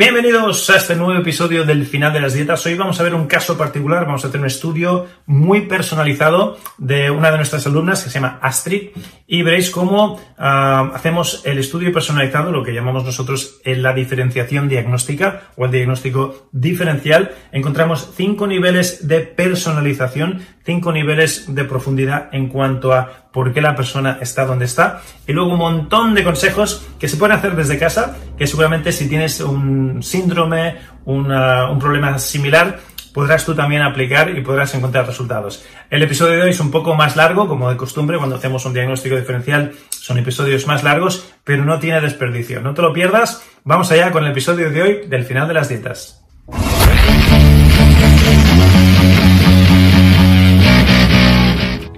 Bienvenidos a este nuevo episodio del final de las dietas. Hoy vamos a ver un caso particular, vamos a tener un estudio muy personalizado de una de nuestras alumnas que se llama Astrid y veréis cómo uh, hacemos el estudio personalizado, lo que llamamos nosotros la diferenciación diagnóstica o el diagnóstico diferencial. Encontramos cinco niveles de personalización, cinco niveles de profundidad en cuanto a por qué la persona está donde está. Y luego un montón de consejos que se pueden hacer desde casa, que seguramente si tienes un síndrome, un problema similar, podrás tú también aplicar y podrás encontrar resultados. El episodio de hoy es un poco más largo, como de costumbre, cuando hacemos un diagnóstico diferencial son episodios más largos, pero no tiene desperdicio. No te lo pierdas. Vamos allá con el episodio de hoy del final de las dietas.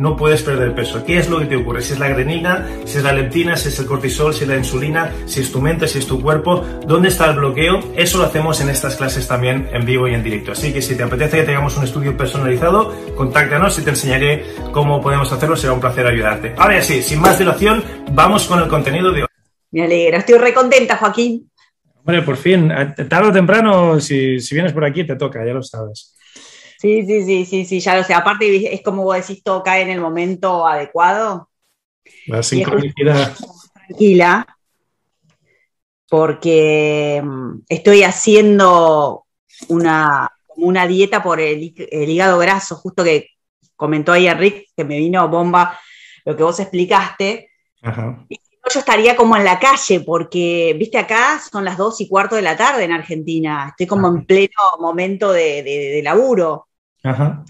no puedes perder peso. ¿Qué es lo que te ocurre? Si es la grenina, si es la leptina, si es el cortisol, si es la insulina, si es tu mente, si es tu cuerpo, ¿dónde está el bloqueo? Eso lo hacemos en estas clases también en vivo y en directo. Así que si te apetece que tengamos un estudio personalizado, contáctanos y te enseñaré cómo podemos hacerlo. Será un placer ayudarte. Ahora sí, sin más dilación, vamos con el contenido de hoy. Me alegra, estoy recontenta, Joaquín. Bueno, por fin, tarde o temprano, si, si vienes por aquí, te toca, ya lo sabes. Sí, sí, sí, sí, sí, ya lo sé. Aparte, es como vos decís, todo cae en el momento adecuado. La sincronicidad. Tranquila, porque mm, estoy haciendo una, una dieta por el, el, hígado graso, justo que comentó ahí Rick, que me vino bomba lo que vos explicaste. Ajá. Y yo estaría como en la calle, porque, viste, acá son las dos y cuarto de la tarde en Argentina. Estoy como Ajá. en pleno momento de, de, de laburo. Ajá.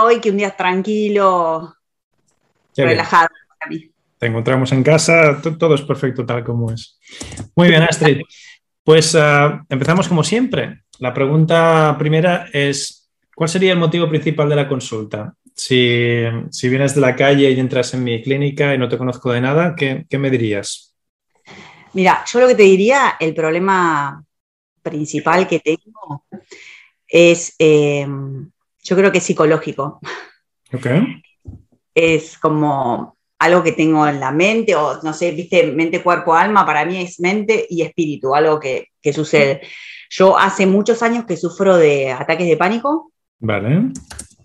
Hoy que un día tranquilo, Qué relajado para mí. Te encontramos en casa, todo es perfecto tal como es. Muy bien, Astrid. Pues uh, empezamos como siempre. La pregunta primera es, ¿cuál sería el motivo principal de la consulta? Si, si vienes de la calle y entras en mi clínica y no te conozco de nada, ¿qué, qué me dirías? Mira, yo lo que te diría, el problema principal que tengo es, eh, yo creo que es psicológico. Ok. Es como algo que tengo en la mente, o no sé, viste, mente, cuerpo, alma, para mí es mente y espíritu, algo que, que sucede. Yo hace muchos años que sufro de ataques de pánico. Vale.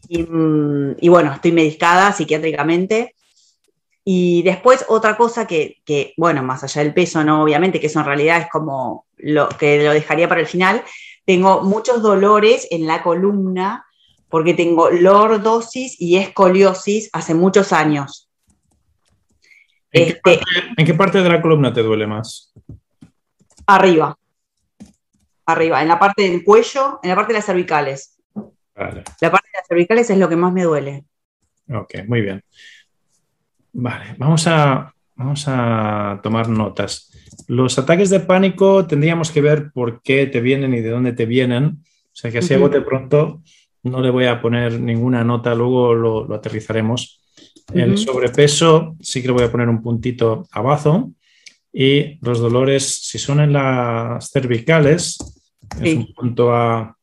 Y, mm, y bueno, estoy medicada psiquiátricamente. Y después otra cosa que, que, bueno, más allá del peso, ¿no? Obviamente, que eso en realidad es como lo que lo dejaría para el final, tengo muchos dolores en la columna porque tengo lordosis y escoliosis hace muchos años. ¿En, este, qué parte, ¿En, qué parte, de la columna te duele más? Arriba. Arriba, en la parte del cuello, en la parte de las cervicales. Vale. La parte de las cervicales es lo que más me duele. Ok, muy bien. Vale, vamos a, vamos a tomar notas. Los ataques de pánico tendríamos que ver por qué te vienen y de dónde te vienen. O sea que así a bote pronto no le voy a poner ninguna nota, luego lo, lo aterrizaremos. Uh -huh. El sobrepeso sí que le voy a poner un puntito abajo. Y los dolores, si son en las cervicales, sí. es un punto a,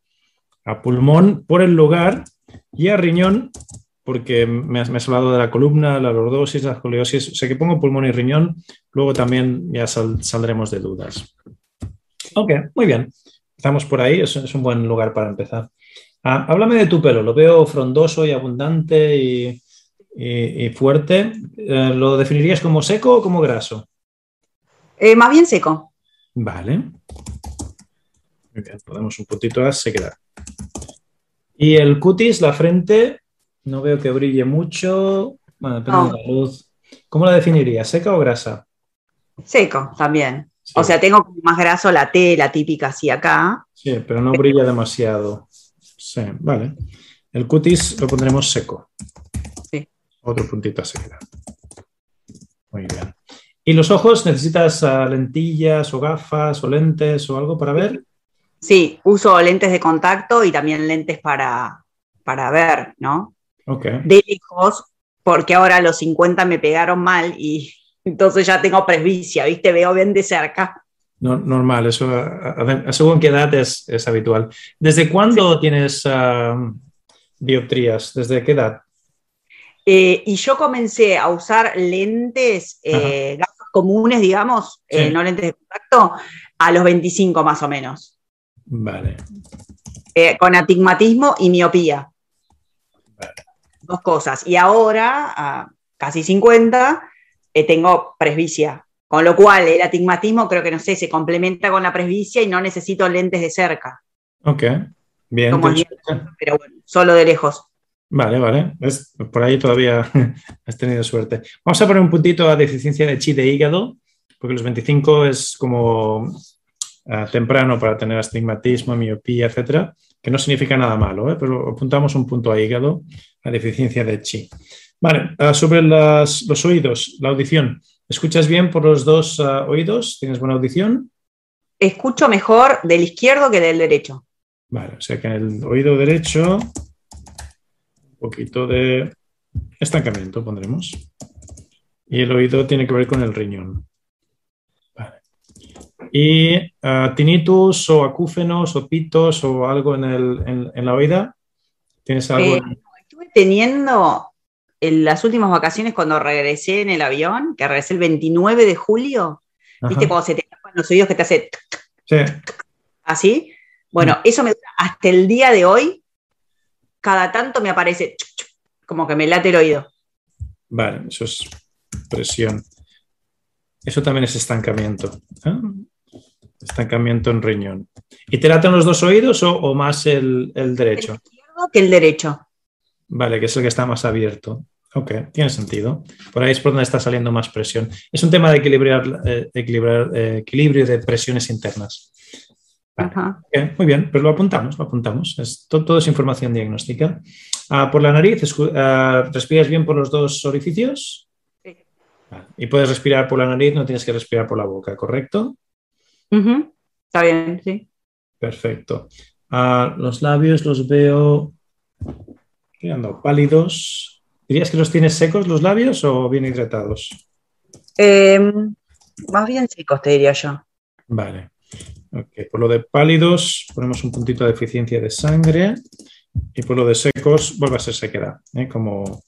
a, pulmón por el lugar y a riñón, porque me has, me has, hablado de la columna, la lordosis, la escoliosis. O sea que pongo pulmón y riñón, luego también ya sal, saldremos de dudas. Ok, muy bien. Empezamos por ahí, es, es un buen lugar para empezar. Ah, háblame de tu pelo, lo veo frondoso y abundante y, y, y fuerte. Eh, ¿Lo definirías como seco o como graso? Eh, más bien seco. Vale. Muy bien, podemos un poquito a sequedad. Y el cutis, la frente, no veo que brille mucho. Bueno, depende no. de la luz. ¿Cómo la definirías? ¿Seca o grasa? Seco, también. Sí. O sea, tengo más graso la T, la típica así acá. Sí, pero no brilla demasiado. Sí, vale. El cutis lo pondremos seco. Sí. Otro puntito a sequedad. Muy bien. ¿Y los ojos necesitas uh, lentillas o gafas o lentes o algo para ver? Sí, uso lentes de contacto y también lentes para, para ver, ¿no? Ok. De lejos, porque ahora los 50 me pegaron mal y entonces ya tengo presbicia, ¿viste? Veo bien de cerca. No, normal, eso según qué edad es, es habitual. ¿Desde cuándo sí. tienes uh, dioptrías? ¿Desde qué edad? Eh, y yo comencé a usar lentes, eh, gafas comunes, digamos, sí. eh, no lentes de contacto, a los 25 más o menos. Vale. Con atigmatismo y miopía. Vale. Dos cosas. Y ahora, a casi 50, eh, tengo presbicia. Con lo cual, el atigmatismo creo que, no sé, se complementa con la presbicia y no necesito lentes de cerca. Ok, bien. Como bien pero bueno, solo de lejos. Vale, vale. Es, por ahí todavía has tenido suerte. Vamos a poner un puntito a deficiencia de chi de hígado, porque los 25 es como uh, temprano para tener astigmatismo, miopía, etcétera, que no significa nada malo, ¿eh? pero apuntamos un punto a hígado, a deficiencia de chi. Vale, uh, sobre las, los oídos, la audición. ¿Escuchas bien por los dos uh, oídos? ¿Tienes buena audición? Escucho mejor del izquierdo que del derecho. Vale, o sea que en el oído derecho un poquito de estancamiento pondremos. Y el oído tiene que ver con el riñón. Vale. Y uh, tinnitus o acúfenos o pitos o algo en, el, en, en la oída. ¿Tienes algo? Eh, estuve teniendo en las últimas vacaciones cuando regresé en el avión, que regresé el 29 de julio, Ajá. ¿viste cuando se te tapan los oídos que te hace sí. así? Bueno, mm. eso me hasta el día de hoy, cada tanto me aparece como que me late el oído. Vale, eso es presión. Eso también es estancamiento. ¿eh? Estancamiento en riñón. ¿Y te laten los dos oídos o, o más el, el derecho? El izquierdo que el derecho. Vale, que es el que está más abierto. Ok, tiene sentido. Por ahí es por donde está saliendo más presión. Es un tema de equilibrar, eh, equilibrar eh, equilibrio de presiones internas. Vale. Okay, muy bien, pues lo apuntamos, lo apuntamos. Es, todo, todo, es información diagnóstica. Uh, por la nariz, uh, ¿respiras bien por los dos orificios? Sí. Vale. Y puedes respirar por la nariz, no tienes que respirar por la boca, ¿correcto? Uh -huh. Está bien, sí. Perfecto. Uh, los labios los veo Pálidos. ¿Dirías que los tienes secos los labios o bien hidratados? Eh, más bien secos, te diría yo. Vale. Okay. Por lo de pálidos, ponemos un puntito de eficiencia de sangre. Y por lo de secos, vuelve a ser sequedad, ¿eh? como,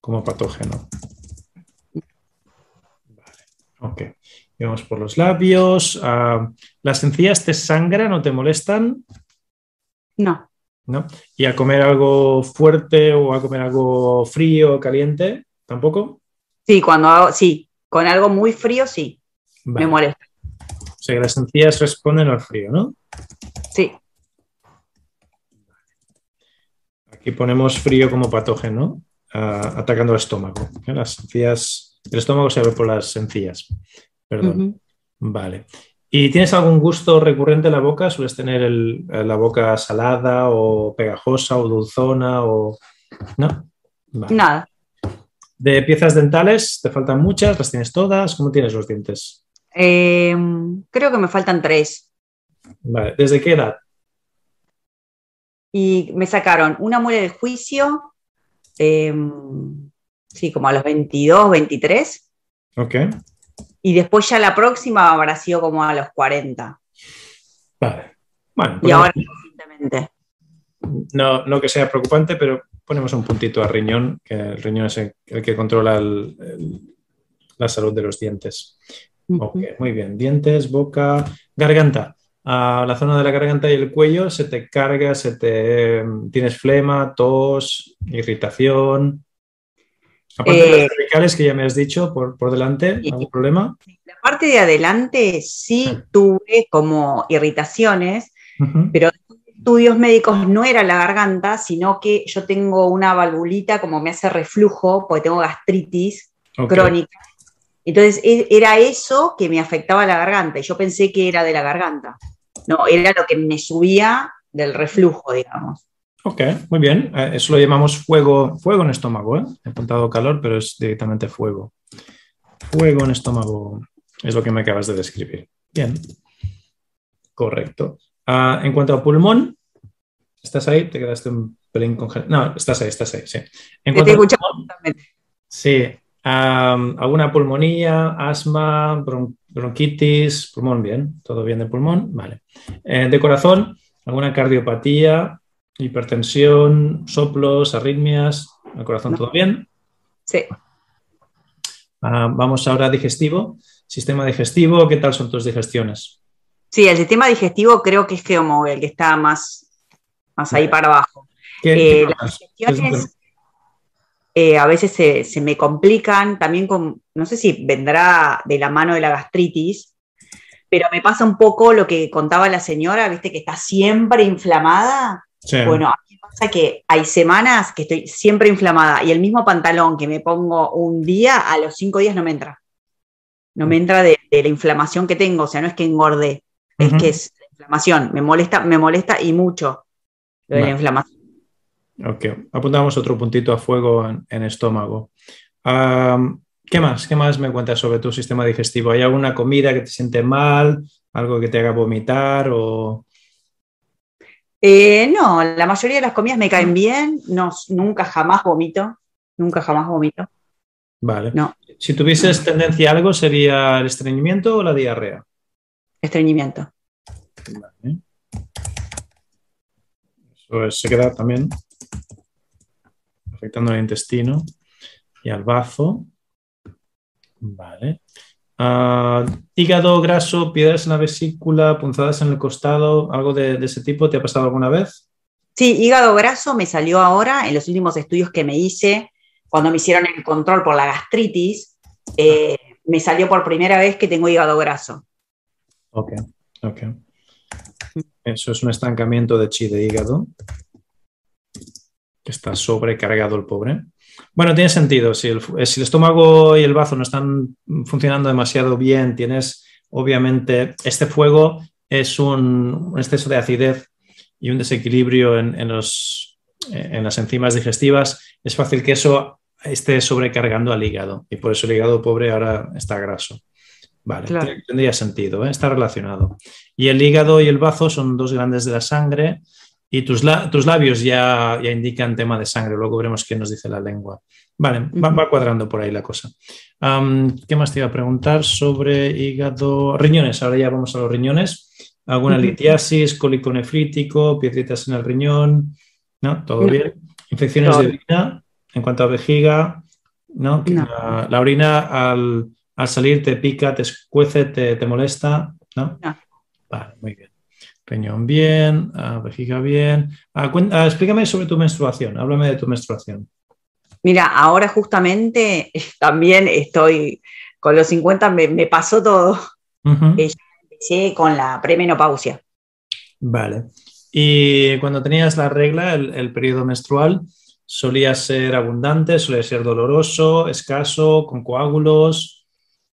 como patógeno. Vale. Ok. Y vamos por los labios. Uh, ¿Las encías te sangran o te molestan? No. ¿No? Y a comer algo fuerte o a comer algo frío, caliente, ¿tampoco? Sí, cuando hago, sí, con algo muy frío, sí, me molesta. O sea que las encías responden al frío, ¿no? Sí. Aquí ponemos frío como patógeno, atacando el estómago. Las encías, el estómago se ve por las encías. Perdón. Vale. ¿Y tienes algún gusto recurrente en la boca? ¿Sueles tener la boca salada o pegajosa o dulzona o no? Nada. ¿De piezas dentales te faltan muchas? ¿Las tienes todas? ¿Cómo tienes los dientes? Em, creo que me faltan tres. Vale. ¿Desde qué edad? Y me sacaron una muela de juicio, em, sí, como a los 22, 23. Ok. Y después ya la próxima habrá sido como a los 40. Vale. Bueno, y ahora. No, no que sea preocupante, pero ponemos un puntito a riñón, que el riñón es el, que controla la salud de los dientes. Ok, muy bien. Dientes, boca, garganta. A la zona de la garganta y el cuello se te carga, se te tienes flema, tos, irritación. Aparte de las eh, cervicales que ya me has dicho por, por delante, ¿algún problema? La parte de adelante sí tuve como irritaciones, pero estudios médicos no era la garganta, sino que yo tengo una valvulita como me hace reflujo, porque tengo gastritis crónica. Entonces e, era eso que me afectaba la garganta y yo pensé que era de la garganta. No, era lo que me subía del reflujo, digamos. Ok, muy bien. Eh, eso lo llamamos fuego, fuego en estómago. ¿eh? He apuntado calor, pero es directamente fuego. Fuego en estómago es lo que me acabas de describir. Bien. Correcto. Ah, en cuanto a pulmón, ¿Estás ahí? Te quedaste un pelín congelado. No, estás ahí, estás ahí, sí. En te Sí. ¿Alguna pulmonía, asma, bronquitis, pulmón bien? ¿Todo bien de pulmón? Vale. Eh, de corazón, ¿alguna cardiopatía, hipertensión, soplos, arritmias? ¿El corazón todo bien? Sí. Ah, vamos ahora a digestivo. Sistema digestivo, ¿qué tal son tus digestiones? Sí, el sistema digestivo creo que es como el que está más más ahí para abajo. Eh, las digestiones eh, a veces se, me complican, también con, no sé si vendrá de la mano de la gastritis, pero me pasa un poco lo que contaba la señora, viste que está siempre inflamada. Bueno, a mí me pasa que hay semanas que estoy siempre inflamada y el mismo pantalón que me pongo un día, a los cinco días no me entra. No me entra de, la inflamación que tengo, o sea, no es que engorde, es que es inflamación, me molesta, me molesta y mucho de la inflamación. Ok, apuntamos otro puntito a fuego en, estómago. ¿Qué más? ¿Qué más me cuentas sobre tu sistema digestivo? ¿Hay alguna comida que te siente mal? ¿Algo que te haga vomitar? O... Eh, no, la mayoría de las comidas me caen bien. No, nunca jamás vomito. Nunca jamás vomito. Vale. No. Si tuvieses tendencia a algo, ¿sería el estreñimiento o la diarrea? Estreñimiento. Vale. Pues se queda también afectando al intestino y al bazo. Vale. Ah, hígado graso, piedras en la vesícula, punzadas en el costado, algo de, ese tipo, ¿te ha pasado alguna vez? Sí, hígado graso me salió ahora en los últimos estudios que me hice, cuando me hicieron el control por la gastritis, eh, me salió por primera vez que tengo hígado graso. Ok, ok. Eso es un estancamiento de chi de hígado. Que está sobrecargado el pobre. Bueno, tiene sentido. Si el, si el, estómago y el bazo no están funcionando demasiado bien, tienes, obviamente, este fuego es un, exceso de acidez y un desequilibrio en, los, en las enzimas digestivas. Es fácil que eso esté sobrecargando al hígado y por eso el hígado pobre ahora está graso. Vale, tendría sentido, ¿eh? está relacionado. Y el hígado y el bazo son dos grandes de la sangre y tus, tus labios ya, ya, indican tema de sangre, luego veremos qué nos dice la lengua. Vale, va, cuadrando por ahí la cosa. ¿Qué más te iba a preguntar sobre hígado? Riñones, ahora ya vamos a los riñones. ¿Alguna litiasis, cólico nefrítico, piedritas en el riñón? ¿No? ¿Todo bien? ¿Infecciones de orina? En cuanto a vejiga, ¿no? la orina al al salir te pica, te escuece, te, molesta, ¿no? Vale, muy bien. Peñón bien, ah, vejiga bien. Ah, ah, explícame sobre tu menstruación, háblame de tu menstruación. Mira, ahora justamente también estoy con los 50, me, pasó todo. empecé con la premenopausia. Vale. Y cuando tenías la regla, el, periodo menstrual, ¿solía ser abundante, solía ser doloroso, escaso, con coágulos?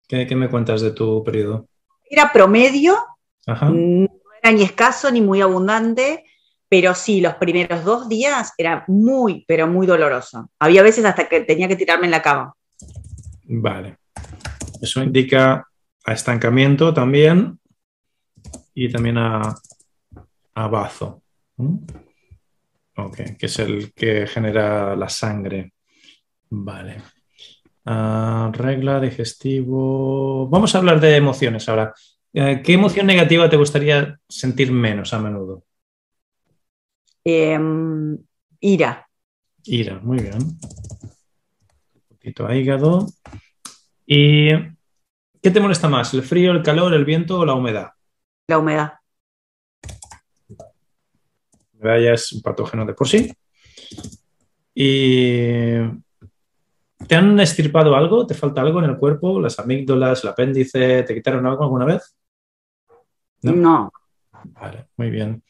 ¿Qué, me cuentas de tu periodo? Era promedio, no era ni escaso ni muy abundante, pero sí, los primeros dos días era muy, pero muy doloroso. Había veces hasta que tenía que tirarme en la cama. Vale. Eso indica a estancamiento también y también a, a bazo. Ok, que es el que genera la sangre. Vale. Ah, regla, digestivo. Vamos a hablar de emociones ahora. Eh, ¿Qué emoción negativa te gustaría sentir menos a menudo? Em, ira. Ira, muy bien. Un poquito a hígado. ¿Y qué te molesta más? ¿El frío, el calor, el viento o la humedad? La humedad. La humedad ya es un patógeno de por sí. ¿Y te han estirpado algo? ¿Te falta algo en el cuerpo? ¿Las amígdalas, el apéndice? ¿Te quitaron algo alguna vez? No. no. Vale, muy bien.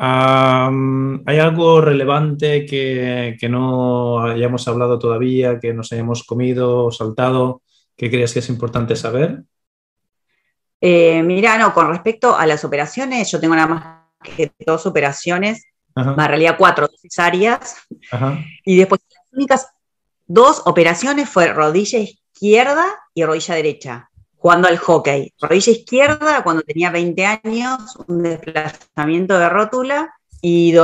¿Hay algo relevante que, no hayamos hablado todavía, que nos hayamos comido o saltado, que creas que es importante saber? Eh, mira, no, con respecto a las operaciones, yo tengo nada más que dos operaciones, en realidad cuatro cesáreas, y después las únicas dos operaciones fue rodilla izquierda y rodilla derecha jugando al hockey. Rodilla izquierda cuando tenía 20 años, un desplazamiento de rótula, y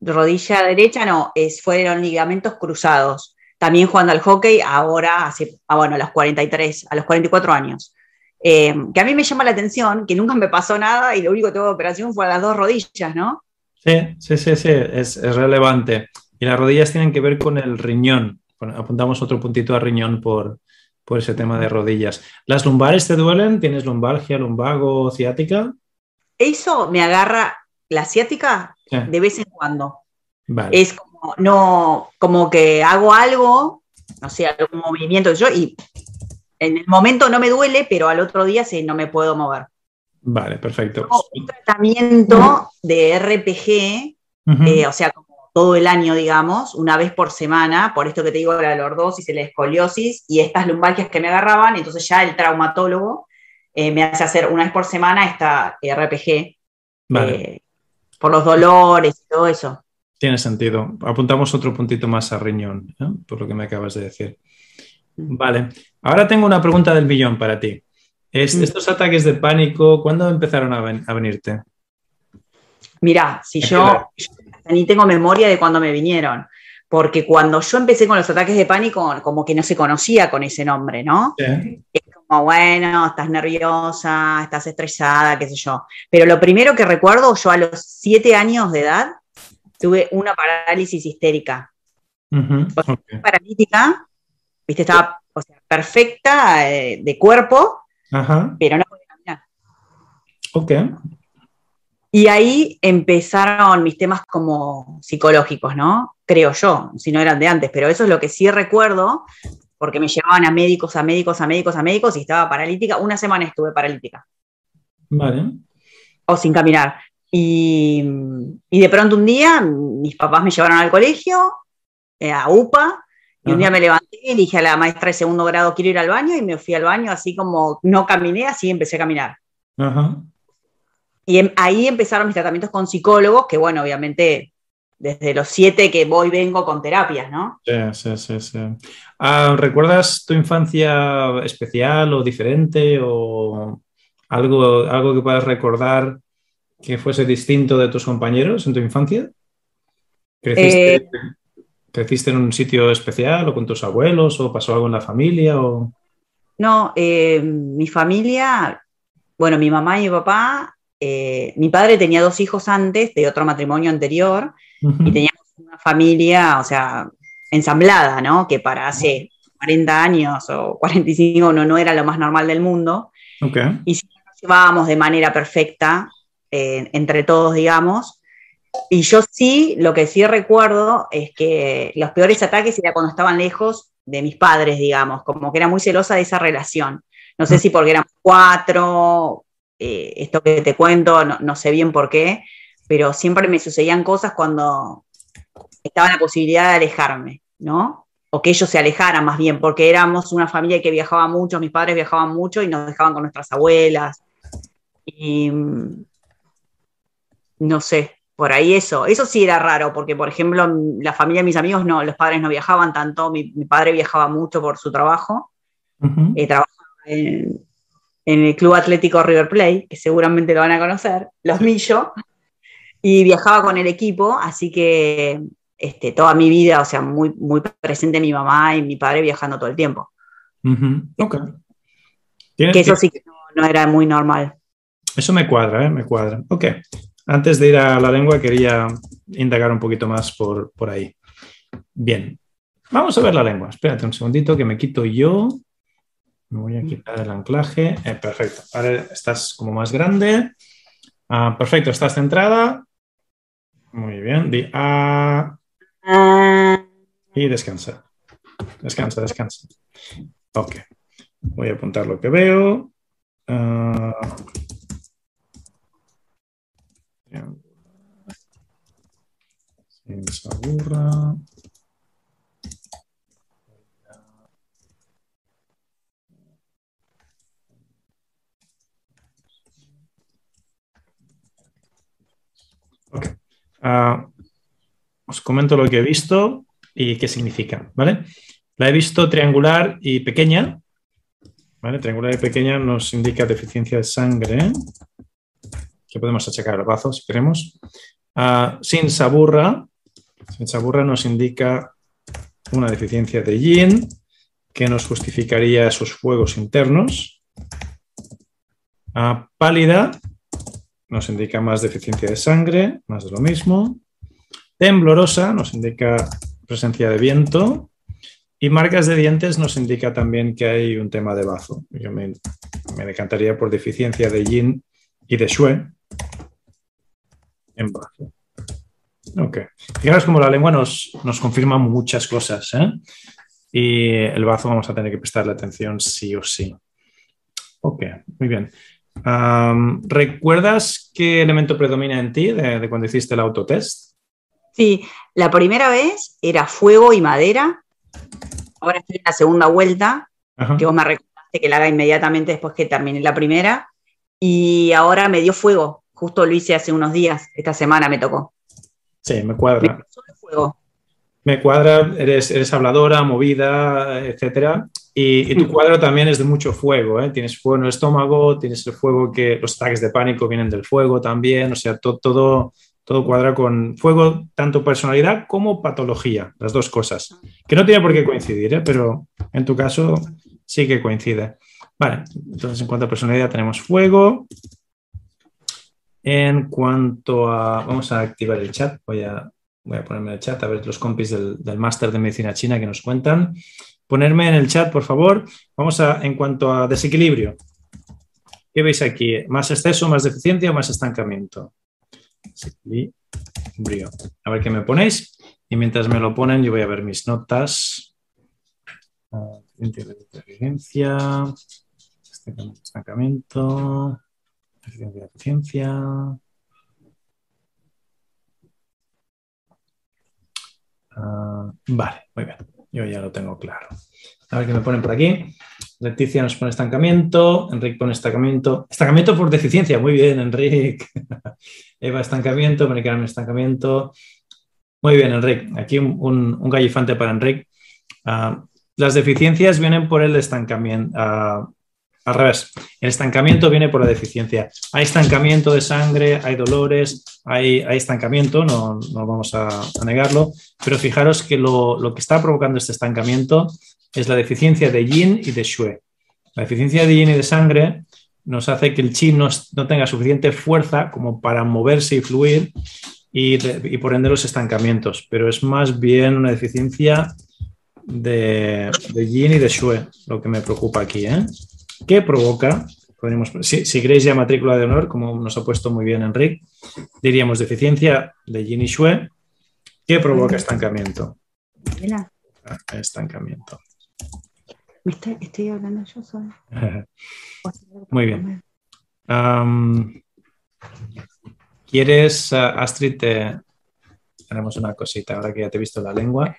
rodilla derecha no, es, fueron ligamentos cruzados. También jugando al hockey ahora, hace, ah, bueno, a los 43, a los 44 años. Eh, que a mí me llama la atención, que nunca me pasó nada y lo único que tuve operación fue a las dos rodillas, ¿no? Sí, sí, sí, sí, es, es relevante. Y las rodillas tienen que ver con el riñón. apuntamos otro puntito a riñón por, por ese tema de rodillas. ¿Las lumbares te duelen? ¿Tienes lumbalgia, lumbago, ciática? Eso me agarra la ciática de vez en cuando. Es como, no, como que hago algo, no sé, algún movimiento yo y en el momento no me duele, pero al otro día sí no me puedo mover. Vale, perfecto. un tratamiento de RPG, eh, o sea, todo el año, digamos, una vez por semana, por esto que te digo, la lordosis, la escoliosis y estas lumbalgias que me agarraban, entonces ya el traumatólogo eh, me hace hacer una vez por semana esta RPG eh, por los dolores y todo eso. Tiene sentido. Apuntamos otro puntito más a riñón, ¿eh? por lo que me acabas de decir. Mm. Vale. Ahora tengo una pregunta del millón para ti. Mm. estos ataques de pánico, ¿cuándo empezaron a, a venirte? Mira, si yo, ni tengo memoria de cuándo me vinieron, porque cuando yo empecé con los ataques de pánico, como que no se conocía con ese nombre, ¿no? Es como, bueno, estás nerviosa, estás estresada, qué sé yo. Pero lo primero que recuerdo, yo a los siete años de edad, tuve una parálisis histérica. Paralítica, viste, estaba perfecta eh, de cuerpo, pero no podía caminar. Ok. Y ahí empezaron mis temas como psicológicos, ¿no? Creo yo, si no eran de antes, pero eso es lo que sí recuerdo, porque me llevaban a médicos, a médicos, a médicos, a médicos y estaba paralítica. Una semana estuve paralítica. Vale. O sin caminar. Y, de pronto un día mis papás me llevaron al colegio, eh, a UPA, y un día me levanté y dije a la maestra de segundo grado, quiero ir al baño, y me fui al baño así como no caminé, así empecé a caminar. Ajá. Y em, ahí empezaron mis tratamientos con psicólogos, que bueno, obviamente desde los siete que voy vengo con terapias, ¿no? Sí, sí, sí. sí. Ah, ¿Recuerdas tu infancia especial o diferente o algo, algo que puedas recordar que fuese distinto de tus compañeros en tu infancia? ¿Creciste, eh, ¿Creciste, en un sitio especial o con tus abuelos o pasó algo en la familia? O... No, eh, mi familia, bueno, mi mamá y mi papá eh, mi padre tenía dos hijos antes de otro matrimonio anterior y teníamos una familia, o sea, ensamblada, ¿no? Que para hace 40 años o 45 no, no era lo más normal del mundo. Y si nos llevábamos de manera perfecta eh, entre todos, digamos. Y yo sí, lo que sí recuerdo es que los peores ataques era cuando estaban lejos de mis padres, digamos, como que era muy celosa de esa relación. No sé si porque eran cuatro, eh, esto que te cuento, no, sé bien por qué, pero siempre me sucedían cosas cuando estaba la posibilidad de alejarme, ¿no? O que ellos se alejaran más bien, porque éramos una familia que viajaba mucho, mis padres viajaban mucho y nos dejaban con nuestras abuelas. Y mm, no sé, por ahí eso. Eso sí era raro, porque por ejemplo, la familia de mis amigos no, los padres no viajaban tanto, mi, padre viajaba mucho por su trabajo, eh, trabajaba en, el Club Atlético River Plate, que seguramente lo van a conocer, los Millo, y viajaba con el equipo, así que este, toda mi vida, o sea, muy, muy presente mi mamá y mi padre viajando todo el tiempo. Ok. Que eso sí que no, era muy normal. Eso me cuadra, ¿eh? me cuadra. Ok. Antes de ir a la lengua, quería indagar un poquito más por, por ahí. Bien, vamos a ver la lengua. Espérate un segundito que me quito yo. Me voy a quitar el anclaje. Eh, perfecto. Ahora estás como más grande. Ah, perfecto, estás centrada. Muy bien. Di a. Y descansa. Descansa, descansa. Ok. Voy a apuntar lo que veo. Uh, sin saburra. Okay. Os comento lo que he visto y qué significa, ¿vale? La he visto triangular y pequeña, ¿vale? Triangular y pequeña nos indica deficiencia de sangre que podemos achacar el bazo si queremos. Uh, sin saburra, sin saburra nos indica una deficiencia de yin que nos justificaría esos fuegos internos. Uh, pálida nos indica más deficiencia de sangre, más de lo mismo. Temblorosa nos indica presencia de viento. Y marcas de dientes nos indica también que hay un tema de bazo. Yo me, me decantaría por deficiencia de yin y de shue, en bajo. Ok. Fijaros como la lengua nos, confirma muchas cosas, ¿eh? Y el bazo vamos a tener que prestarle atención sí o sí. Ok, muy bien. ¿Recuerdas qué elemento predomina en ti de, cuando hiciste el autotest? Sí, la primera vez era fuego y madera. Ahora estoy en la segunda vuelta, que vos me recordaste que la haga inmediatamente después que terminé la primera. Y ahora me dio fuego. Justo lo hice hace unos días, esta semana me tocó. Sí, me cuadra. Me, cuadra, eres, eres habladora, movida, etcétera. Y, tu cuadro también es de mucho fuego, ¿eh? Tienes fuego en el estómago, tienes el fuego que los ataques de pánico vienen del fuego también, o sea, todo, todo cuadra con fuego, tanto personalidad como patología, las dos cosas. Que no tiene por qué coincidir, ¿eh? pero en tu caso sí que coincide. Vale, entonces en cuanto a personalidad tenemos fuego, en cuanto a, vamos a activar el chat, voy a, voy a ponerme el chat a ver los compis del, máster de medicina china que nos cuentan. Ponerme en el chat, por favor. Vamos a, en cuanto a desequilibrio. ¿Qué veis aquí? ¿Más exceso, más deficiencia o más estancamiento? Desequilibrio. A ver qué me ponéis. Y mientras me lo ponen, yo voy a ver mis notas. Deficiencia, estancamiento. Eficiencia ah, vale, muy bien. Yo ya lo tengo claro. A ver qué me ponen por aquí. Leticia nos pone estancamiento. Enrique pone estancamiento. Estancamiento por deficiencia. Muy bien, Enrique. Eva, estancamiento. Americano, estancamiento. Muy bien, Enrique. Aquí un, un, gallifante para Enrique. Ah, las deficiencias vienen por el estancamiento. Ah, al revés, el estancamiento viene por la deficiencia. Hay estancamiento de sangre, hay dolores, hay, estancamiento, no, vamos a, negarlo, pero fijaros que lo, que está provocando este estancamiento es la deficiencia de yin y de shui. La deficiencia de yin y de sangre nos hace que el chi no, tenga suficiente fuerza como para moverse y fluir y, por ende los estancamientos, pero es más bien una deficiencia de, yin y de shui lo que me preocupa aquí. ¿eh? ¿Qué provoca, si, si, queréis ya matrícula de honor, como nos ha puesto muy bien Enrique, diríamos deficiencia de Yin y Shue que provoca estancamiento. Ah, estancamiento. estoy, hablando yo solo. muy bien. ¿Quieres, ah, Astrid, te haremos una cosita ahora que ya te he visto la lengua?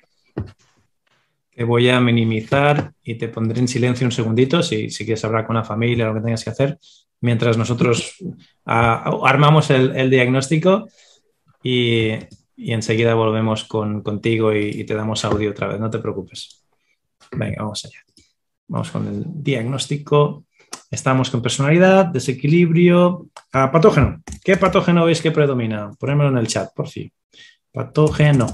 Te voy a minimizar y te pondré en silencio un segundito si, si quieres hablar con la familia o lo que tengas que hacer, mientras nosotros armamos el, diagnóstico y, enseguida volvemos contigo y, te damos audio otra vez, no te preocupes. Venga, vamos allá. Vamos con el diagnóstico. Estamos con personalidad, desequilibrio, ah, patógeno. ¿Qué patógeno veis que predomina? Ponémelo en el chat, por fin. Patógeno.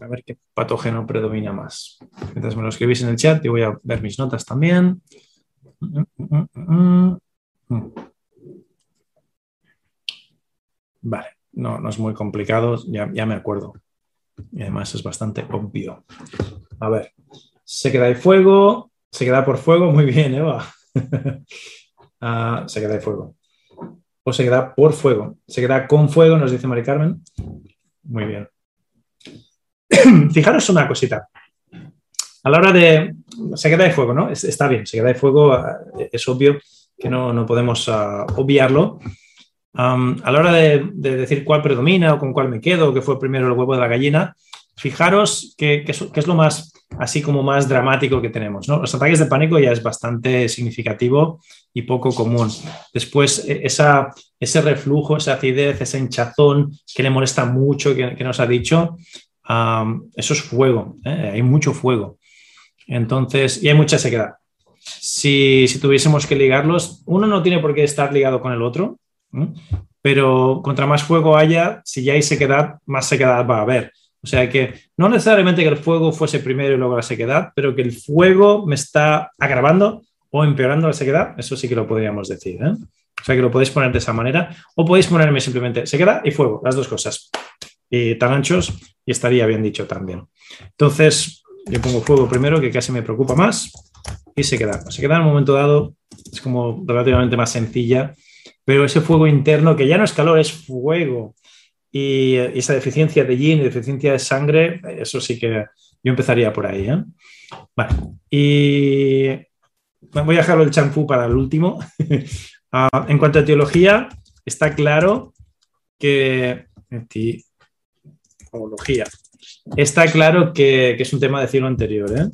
A ver qué patógeno predomina más. Mientras me lo escribís en el chat, yo voy a ver mis notas también. Vale, no, no es muy complicado, ya, ya me acuerdo. Y además es bastante obvio. A ver, se queda de fuego, se queda por fuego, muy bien, Eva. Ah, se queda de fuego. O se queda por fuego. Se queda con fuego, nos dice Mari Carmen. Muy bien. Fijaros una cosita. A la hora de... Se queda de fuego, ¿no? Está bien, se queda de fuego, eh, es obvio que no, podemos ah, obviarlo. a la hora de, decir cuál predomina o con cuál me quedo, que fue primero el huevo de la gallina, fijaros que, es, lo más, así como más dramático que tenemos. ¿no? Los ataques de pánico ya es bastante significativo y poco común. Después, e, esa, ese reflujo, esa acidez, ese hinchazón que le molesta mucho, que, que nos ha dicho, eso es fuego, ¿eh? hay mucho fuego. Entonces, y hay mucha sequedad. Si, tuviésemos que ligarlos, uno no tiene por qué estar ligado con el otro, pero contra más fuego haya, si ya hay sequedad, más sequedad va a haber. O sea que no necesariamente que el fuego fuese primero y luego la sequedad, pero que el fuego me está agravando o empeorando la sequedad, eso sí que lo podríamos decir. ¿eh? O sea que lo podéis poner de esa manera o podéis ponerme simplemente sequedad y fuego, las dos cosas. Y tan anchos y estaría bien dicho también. Entonces, yo pongo fuego primero, que casi me preocupa más, y se queda. Se queda en un momento dado, es como relativamente más sencilla, pero ese fuego interno, que ya no es calor, es fuego, y esa deficiencia de yin, deficiencia de sangre, eso sí que yo empezaría por ahí. ¿eh? Y voy a dejarlo el champú para el último. Ah, en cuanto a teología, está claro que Está claro que, es un tema de cielo anterior. ¿eh?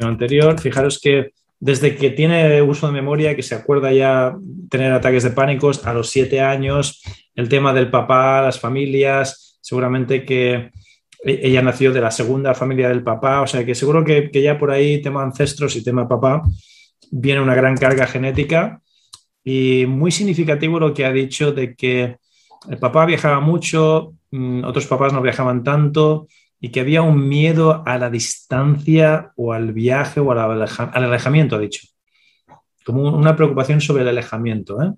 anterior, fijaros que desde que tiene uso de memoria, que se acuerda ya tener ataques de pánicos a los siete años, el tema del papá, las familias, seguramente que e-, ella nació de la segunda familia del papá, o sea que seguro que, que ya por ahí, tema ancestros y tema papá, viene una gran carga genética y muy significativo lo que ha dicho de que el papá viajaba mucho, mm, otros papás no viajaban tanto y que había un miedo a la distancia o al viaje o al, alejamiento, ha dicho. Como una preocupación sobre el alejamiento. ¿eh?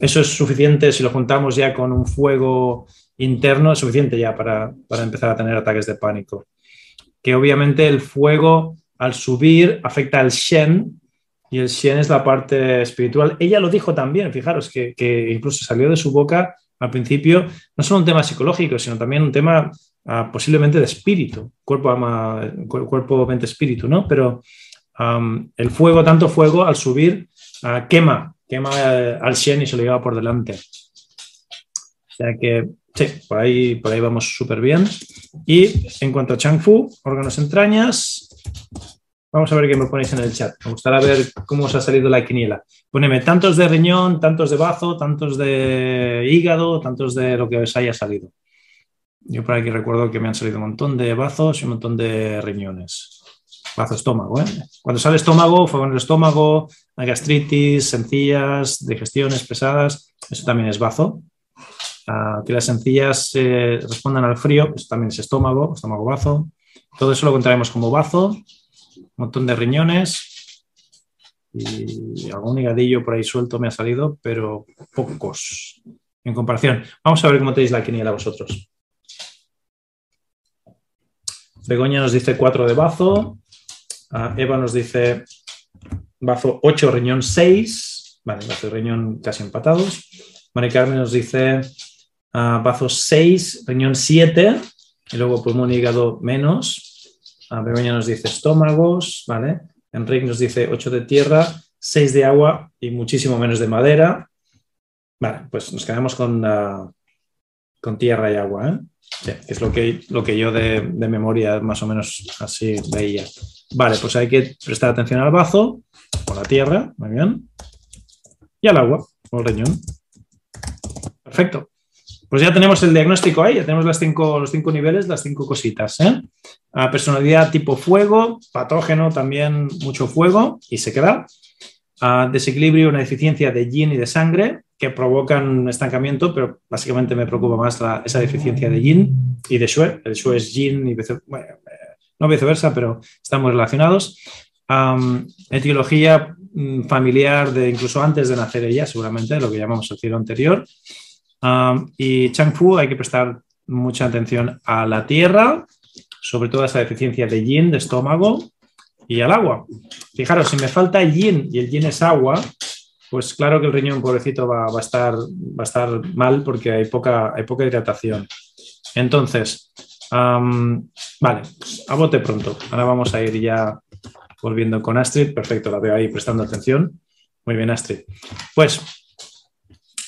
Eso es suficiente si lo juntamos ya con un fuego interno, es suficiente ya para, para empezar a tener ataques de pánico. Que obviamente el fuego al subir afecta al Shen, y el Shen es la parte espiritual. Ella lo dijo también, fijaros, que, que, incluso salió de su boca al principio, no solo un tema psicológico, sino también un tema ah, posiblemente de espíritu, cuerpo, ama, cuerpo, mente, espíritu, ¿no? Pero el fuego, tanto fuego, al subir, ah, quema, quema eh, al Shen y se lo lleva por delante. O sea que, sí, por ahí, por ahí vamos súper bien. Y en cuanto a Chang Fu, órganos entrañas, Vamos a ver qué me ponéis en el chat. Me gustaría ver cómo os ha salido la quiniela. Poneme tantos de riñón, tantos de bazo, tantos de hígado, tantos de lo que os haya salido. Yo por aquí recuerdo que me han salido un montón de bazos y un montón de riñones. Bazo estómago, ¿eh? Cuando sale estómago, fuego en el estómago, gastritis, sencillas, digestiones pesadas, eso también es bazo. Ah, que las sencillas eh, respondan al frío, eso también es estómago, estómago bazo. Todo eso lo encontraremos como bazo montón de riñones y algún higadillo por ahí suelto me ha salido, pero pocos en comparación. Vamos a ver cómo tenéis la quiniela vosotros. Begoña nos dice 4 de bazo, Eva nos dice bazo 8, riñón 6. Vale, bazo y riñón casi empatados. Mari Carmen nos dice uh, bazo 6, riñón 7. Y luego pulmón hígado menos. Uh, Begoña nos dice estómagos. Vale. Enrique nos dice 8 de tierra, 6 de agua y muchísimo menos de madera. Vale, pues nos quedamos con, uh, con tierra y agua, ¿eh? Es lo que, lo que yo de, de, memoria más o menos así veía. Vale, pues hay que prestar atención al bazo, o la tierra, muy bien, y al agua, o el riñón. Perfecto. Pues ya tenemos el diagnóstico ahí, ya tenemos las cinco, los cinco niveles, las cinco cositas. ¿eh? A personalidad tipo fuego, patógeno también mucho fuego y se queda. A desequilibrio, una deficiencia de yin y de sangre que provocan estancamiento, pero básicamente me preocupa más la, esa deficiencia de yin y de shue. El shue es yin y vice, bueno, no viceversa, pero están muy relacionados. Um, etiología familiar de incluso antes de nacer ella, seguramente, lo que llamamos el cielo anterior. Um, y Chang Fu hay que prestar mucha atención a la tierra, sobre todo a esa deficiencia de yin, de estómago, y al agua. Fijaros, si me falta yin y el yin es agua, pues claro que el riñón pobrecito va, a, estar, mal porque hay poca, hidratación. Entonces, vale, a bote pronto. Ahora vamos a ir ya volviendo con Astrid. Perfecto, la veo ahí prestando atención. Muy bien, Astrid. Pues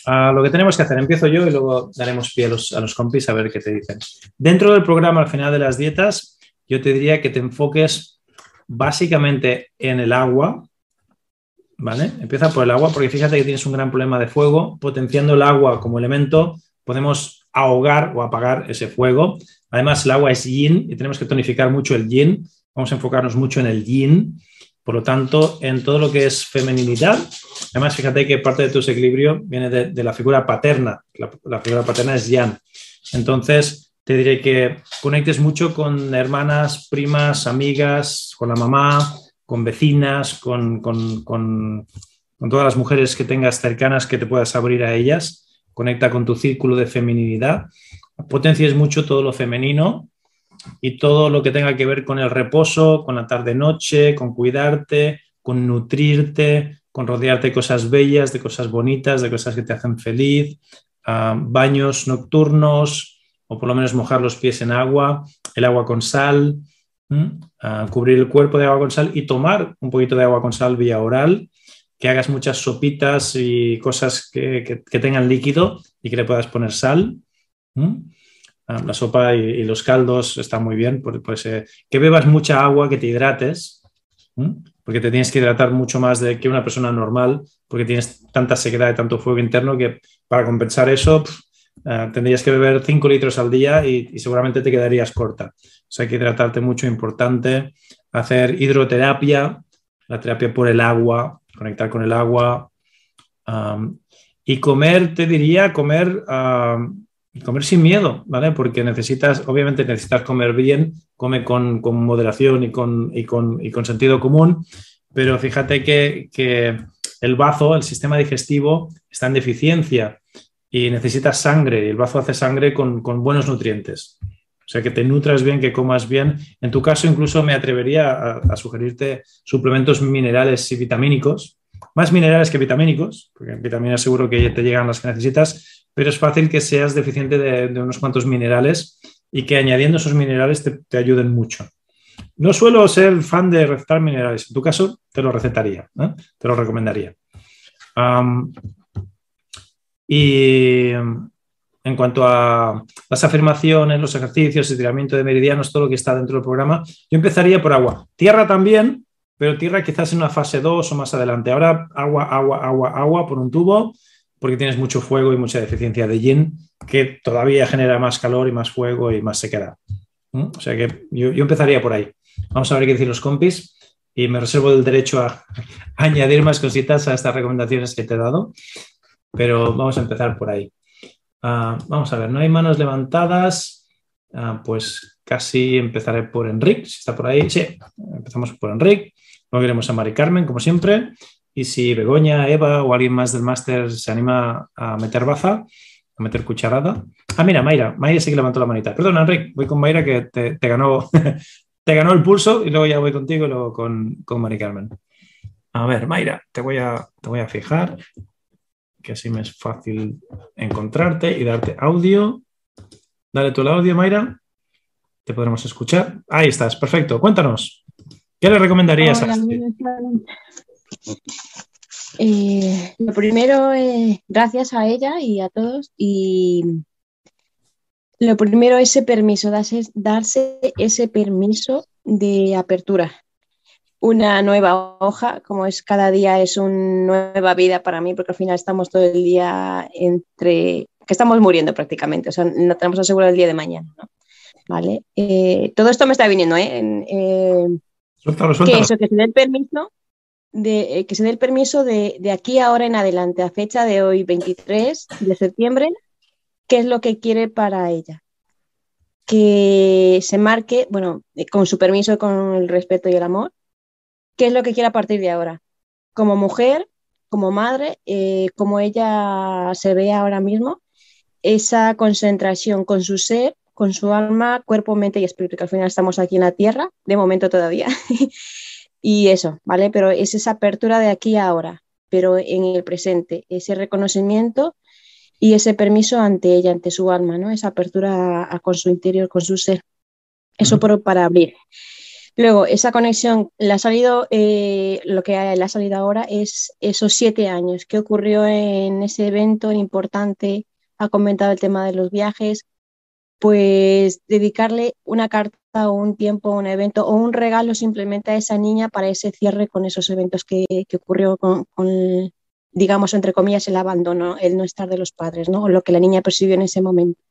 lo que tenemos que hacer, empiezo yo y luego daremos pie a los, a los compis a ver qué te dicen. Dentro del programa, al final de las dietas, yo te diría que te enfoques básicamente en el agua, ¿vale? Empieza por el agua, porque fíjate que tienes un gran problema de fuego. Potenciando el agua como elemento, podemos ahogar o apagar ese fuego. Además, el agua es yin y tenemos que tonificar mucho el yin. Vamos a enfocarnos mucho en el yin. Por lo tanto, en todo lo que es femeninidad, además, fíjate que parte de tu desequilibrio viene de, la figura paterna. La, figura paterna es yang. Entonces, te diré que conectes mucho con hermanas, primas, amigas, con la mamá, con vecinas, con, con, con, con, todas las mujeres que tengas cercanas que te puedas abrir a ellas. Conecta con tu círculo de feminidad. Potencies mucho todo lo femenino y todo lo que tenga que ver con el reposo, con la tarde-noche, con cuidarte, con nutrirte, con rodearte de cosas bellas, de cosas bonitas, de cosas que te hacen feliz, uh, baños nocturnos, o por lo menos mojar los pies en agua, el agua con sal, uh, cubrir el cuerpo de agua con sal y tomar un poquito de agua con sal vía oral, que hagas muchas sopitas y cosas que, tengan líquido y que le puedas poner sal. La sopa y, los caldos están muy bien, pues, eh, que bebas mucha agua, que te hidrates, porque te tienes que hidratar mucho más de que una persona normal, porque tienes tanta sequedad y tanto fuego interno que para compensar eso Uh, tendrías que beber 5 litros al día y, seguramente te quedarías corta. O sea, hay que hidratarte mucho, importante. Hacer hidroterapia, la terapia por el agua, conectar con el agua. Y comer, te diría, comer, comer sin miedo, ¿vale? Porque necesitas, obviamente necesitas comer bien, come con, con moderación y con, y, con, y con, sentido común, pero fíjate que, que el bazo, el sistema digestivo, está en deficiencia y necesitas sangre y el bazo hace sangre con, con, buenos nutrientes. O sea, que te nutras bien, que comas bien. En tu caso, incluso me atrevería a, a sugerirte suplementos minerales y vitamínicos, más minerales que vitamínicos, porque en vitaminas seguro que te llegan las que necesitas, pero es fácil que seas deficiente de, unos cuantos minerales y que añadiendo esos minerales te, ayuden mucho. No suelo ser fan de recetar minerales. En tu caso, te lo recetaría, te lo recomendaría. Y en cuanto a las afirmaciones, los ejercicios, estiramiento de meridianos, todo lo que está dentro del programa, yo empezaría por agua. Tierra también, pero tierra quizás en una fase 2 o más adelante. Ahora agua, agua, agua, agua por un tubo, porque tienes mucho fuego y mucha deficiencia de yin, que todavía genera más calor y más fuego y más sequedad. O sea que yo, empezaría por ahí. Vamos a ver qué dicen los compis y me reservo el derecho a, añadir más cositas a estas recomendaciones que te he dado pero vamos a empezar por ahí. Uh, vamos a ver, no hay manos levantadas, uh, pues casi empezaré por Enric, si está por ahí. Sí, empezamos por Enric, luego iremos a Mari Carmen, como siempre, y si Begoña, Eva o alguien más del máster se anima a meter baza, a meter cucharada. Ah, mira, Mayra, Mayra sí que levantó la manita. Perdón, Enric, voy con Mayra que te, te ganó, te ganó el pulso y luego ya voy contigo y luego con, con Mari Carmen. A ver, Mayra, te voy a, te voy a fijar, que así me es fácil encontrarte y darte audio. Dale tú el audio, Mayra. Te podremos escuchar. Ahí estás, perfecto. Cuéntanos, ¿qué le recomendarías a eh, lo primero, es gracias a ella y a todos. Y lo primero, ese permiso, darse, darse ese permiso de apertura. Una nueva hoja, como es cada día, es una nueva vida para mí, porque al final estamos todo el día entre, que estamos muriendo prácticamente, o sea, no tenemos asegurado el día de mañana. ¿Vale? Eh, todo esto me está viniendo, ¿eh? eh que eso, que se dé el permiso de, eh, que se dé el permiso de, de, aquí ahora en adelante, a fecha de hoy, 23 de septiembre, qué es lo que quiere para ella. Que se marque, bueno, eh, con su permiso, con el respeto y el amor, qué es lo que quiere a partir de ahora. Como mujer, como madre, eh, como ella se ve ahora mismo, esa concentración con su ser, con su alma, cuerpo, mente y espíritu, que al final estamos aquí en la tierra, de momento todavía. Y eso, ¿vale? Pero es esa apertura de aquí a ahora, pero en el presente, ese reconocimiento y ese permiso ante ella, ante su alma, ¿no? Esa apertura con su interior, con su ser. Eso para abrir. Luego, esa conexión, le ha salido, eh, lo que le ha salido ahora es esos siete años. ¿Qué ocurrió en ese evento importante? Ha comentado el tema de los viajes. Pues dedicarle una carta o un tiempo, un evento o un regalo simplemente a esa niña para ese cierre con esos eventos que, ocurrió con, digamos, entre comillas, el abandono, el no estar de los padres, ¿no? O lo que la niña percibió en ese momento.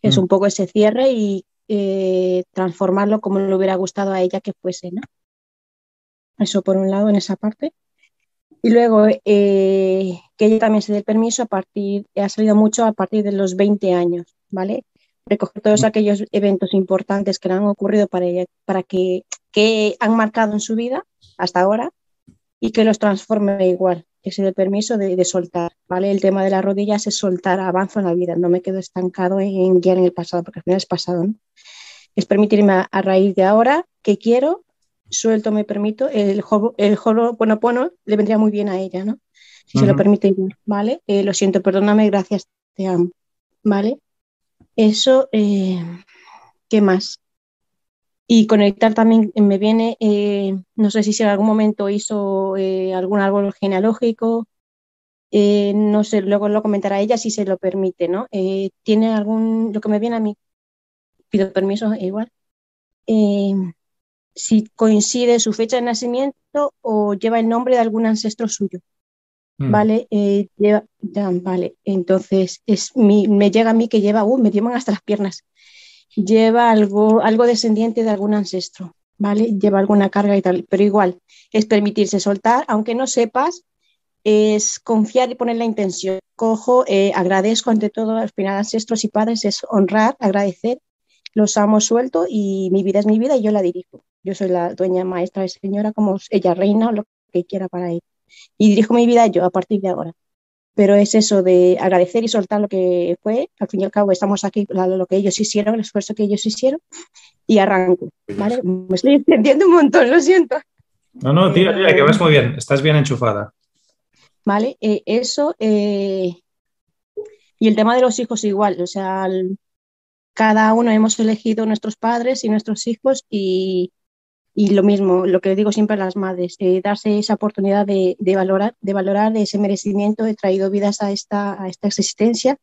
Es mm. un poco ese cierre y eh, transformarlo como le hubiera gustado a ella que fuese, ¿no? Eso por un lado en esa parte. Y luego eh, que ella también se dé el permiso a partir, ha salido mucho a partir de los 20 años, ¿vale? Recoger todos aquellos eventos importantes que le han ocurrido para, ella, para que, que han marcado en su vida hasta ahora y que los transforme igual, que se dé permiso de, soltar, ¿vale? El tema de las rodillas es soltar, avanzo en la vida, no me quedo estancado en guiar en el pasado, porque al final es pasado, ¿no? Es permitirme a, raíz de ahora que quiero, suelto, me permito, el el bueno, bueno, le vendría muy bien a ella, ¿no? Si se lo permite, ¿vale? Eh, lo siento, perdóname, gracias, te amo, ¿vale? Eso, eh, ¿qué más? Y conectar también me viene, eh, no sé si en algún momento hizo eh, algún árbol genealógico, no sé, luego lo comentará ella si se lo permite, ¿no? ¿Tiene algún, lo que me viene a mí, pido permiso igual, si coincide su fecha de nacimiento o lleva el nombre de algún ancestro suyo. Mm. ¿vale? Eh, vale, entonces es me llega a mí que lleva, uh, me llevan hasta las piernas, lleva algo, algo descendiente de algún ancestro, ¿vale? Lleva alguna carga y tal, pero igual es permitirse soltar, aunque no sepas, es confiar y poner la intención. Cojo, eh, agradezco ante todo, al final ancestros y padres es honrar, agradecer, los amo suelto y mi vida es mi vida y yo la dirijo. Yo soy la dueña maestra de señora, como ella reina o lo que quiera para ella y dirijo mi vida yo a partir de ahora. Pero es eso de agradecer y soltar lo que fue. Al fin y al cabo estamos aquí, lo que ellos hicieron, el esfuerzo que ellos hicieron y arranco. ¿vale? Me estoy entendiendo un montón, lo siento. No, no, tira, tira, que vas muy bien, estás bien enchufada. Vale, eh, eso. Eh, y el tema de los hijos igual, o sea, cada uno hemos elegido nuestros padres y nuestros hijos y, y lo mismo, lo que digo siempre a las madres, eh, darse esa oportunidad de, valorar, de valorar ese merecimiento, he traído vidas a esta, a esta existencia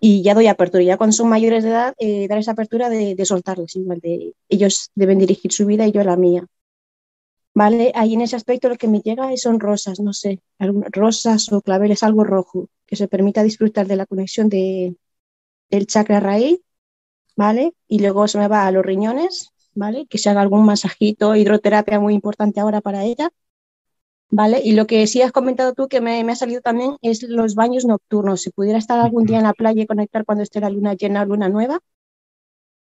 y ya doy apertura. Ya cuando son mayores de edad, eh, dar esa apertura de, de soltarles, de, ellos deben dirigir su vida y yo la mía. ¿Vale? Ahí en ese aspecto lo que me llega son rosas, no sé, rosas o claveles, algo rojo, que se permita disfrutar de la conexión de, del chakra raíz, ¿vale? Y luego se me va a los riñones, ¿vale? Que se haga algún masajito, hidroterapia muy importante ahora para ella, ¿vale? Y lo que sí has comentado tú que me, ha salido también es los baños nocturnos. Si pudiera estar algún día en la playa y conectar cuando esté la luna llena, luna nueva,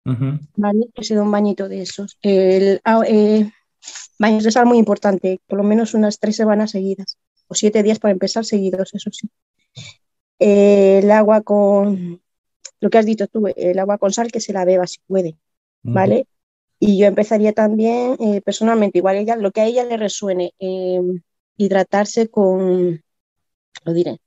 ¿vale? Que sea un bañito de esos. El, ah, eh, baños de sal muy importante, por lo menos unas tres semanas seguidas, o siete días para empezar seguidos, eso sí. el agua con, lo que has dicho tú, el agua con sal que se la beba si puede, ¿vale? Y yo empezaría también eh, personalmente, igual ella, lo que a ella le resuene, em, hidratarse con, lo diré,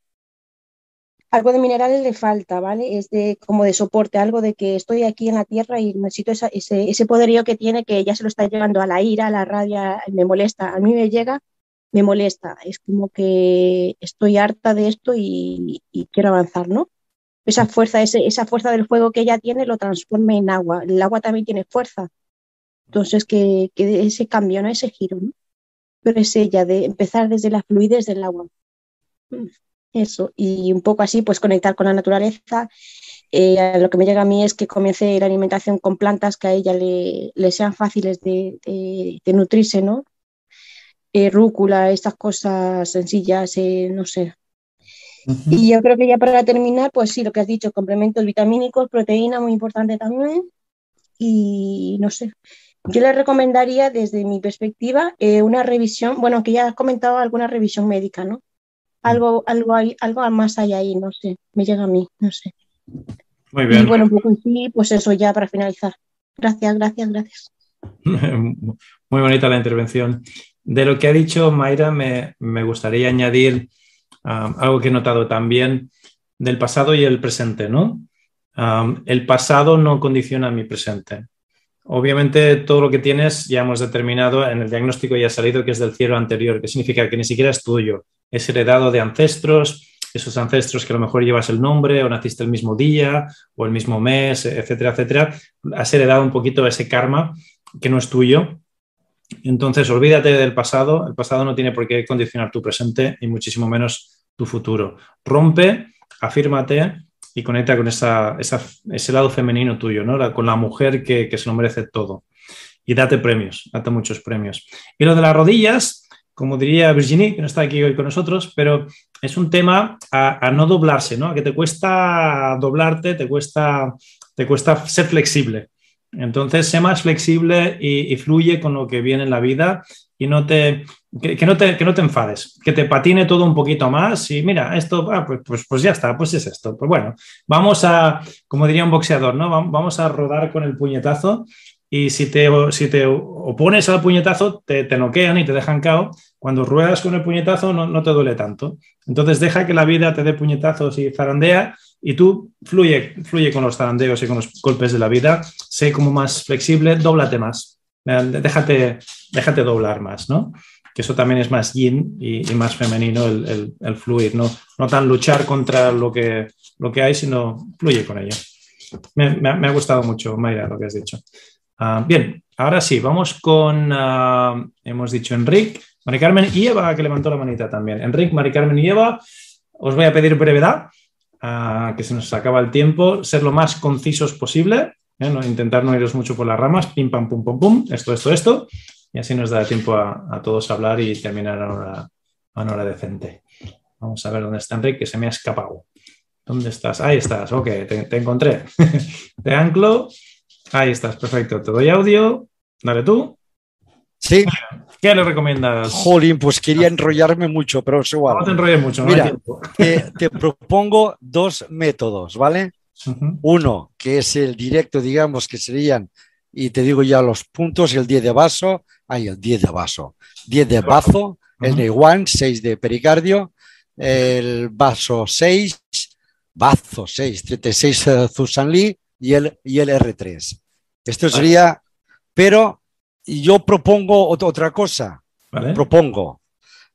algo de minerales le falta, ¿vale? Es de, como de soporte, algo de que estoy aquí en la tierra y necesito ese, ese poderío que tiene, que ya se lo está llevando a la ira, a la rabia, me molesta. A mí me llega, me molesta. Es como que estoy harta de esto y, quiero avanzar, ¿no? Esa fuerza, esa fuerza del fuego que ella tiene lo transforma en agua. El agua también tiene fuerza. Entonces, que, que ese cambio, ¿no? Ese giro, ¿no? Pero es ella, de empezar desde la fluidez del agua. Mm. Eso, y un poco así, pues conectar con la naturaleza. Eh, lo que me llega a mí es que comience la alimentación con plantas que a ella le, sean fáciles de, nutrirse, ¿no? Eh, rúcula, estas cosas sencillas, eh, no sé. Y yo creo que ya para terminar, pues sí, lo que has dicho, complementos vitamínicos, proteína, muy importante también. Y no sé, yo le recomendaría desde mi perspectiva una revisión, bueno, que ya has comentado alguna revisión médica, ¿no? algo, algo, hay, algo más hay ahí, no sé, me llega a mí, no sé. Muy bien. Y bueno, poco sí, pues eso ya para finalizar. Gracias, gracias, gracias. Muy bonita la intervención. De lo que ha dicho Mayra, me, gustaría añadir um, algo que he notado también del pasado y el presente, ¿no? Um, el pasado no condiciona mi presente. Obviamente todo lo que tienes ya hemos determinado en el diagnóstico ya ha salido que es del cielo anterior, que significa que ni siquiera es tuyo, es heredado de ancestros, esos ancestros que a lo mejor llevas el nombre o naciste el mismo día o el mismo mes, etcétera, etcétera, has heredado un poquito ese karma que no es tuyo. Entonces, olvídate del pasado, el pasado no tiene por qué condicionar tu presente y muchísimo menos tu futuro. Rompe, afírmate y conecta con esa, ese lado femenino tuyo, ¿no? con la mujer que, que se lo merece todo. Y date premios, date muchos premios. Y lo de las rodillas, como diría Virginie, que no está aquí hoy con nosotros, pero es un tema a, no doblarse, ¿no? A que te cuesta doblarte, te cuesta, te cuesta ser flexible. Entonces, sé más flexible y, fluye con lo que viene en la vida y no te que, no te, que no te enfades, que te patine todo un poquito más y mira, esto, ah, pues, pues, pues, ya está, pues es esto. Pues bueno, vamos a, como diría un boxeador, ¿no? Vamos a rodar con el puñetazo y si te, si te opones al puñetazo, te, te noquean y te dejan cao. Cuando ruedas con el puñetazo, no, no, te duele tanto. Entonces, deja que la vida te dé puñetazos y zarandea y tú fluye, fluye con los zarandeos y con los golpes de la vida. Sé como más flexible, dóblate más. Déjate, déjate doblar más, ¿no? Que eso también es más yin y, más femenino el, el, fluir, ¿no? no tan luchar contra lo que, lo que hay, sino fluye con ello. Me, ha gustado mucho, Mayra, lo que has dicho. Ah, bien, ahora sí, vamos con, ah, hemos dicho Enrique, Mari Carmen y Eva, que levantó la manita también. Enrique, Mari Carmen y Eva, os voy a pedir brevedad, ah, que se nos acaba el tiempo, ser lo más concisos posible, ¿eh? no, intentar no iros mucho por las ramas, pim, pam, pum, pum, pum, esto, esto, esto, y así nos da tiempo a, todos a hablar y terminar a una, hora, decente. Vamos a ver dónde está Enrique, que se me ha escapado. ¿Dónde estás? Ahí estás, ok, te, te encontré. te anclo Ahí estás, perfecto. Te doy audio. Dale tú. Sí. ¿Qué le recomiendas? Jolín, pues quería enrollarme mucho, pero es igual. No te enrolles mucho, Mira, te, propongo dos métodos, ¿vale? Uno, que es el directo, digamos, que serían, y te digo ya los puntos, el 10 de vaso, hay el 10 de vaso, 10 de bazo, el de one, 6 de pericardio, el vaso 6, bazo 6, 36 Zusanli y el, y el R3. Esto sería, pero yo propongo otra cosa. Propongo,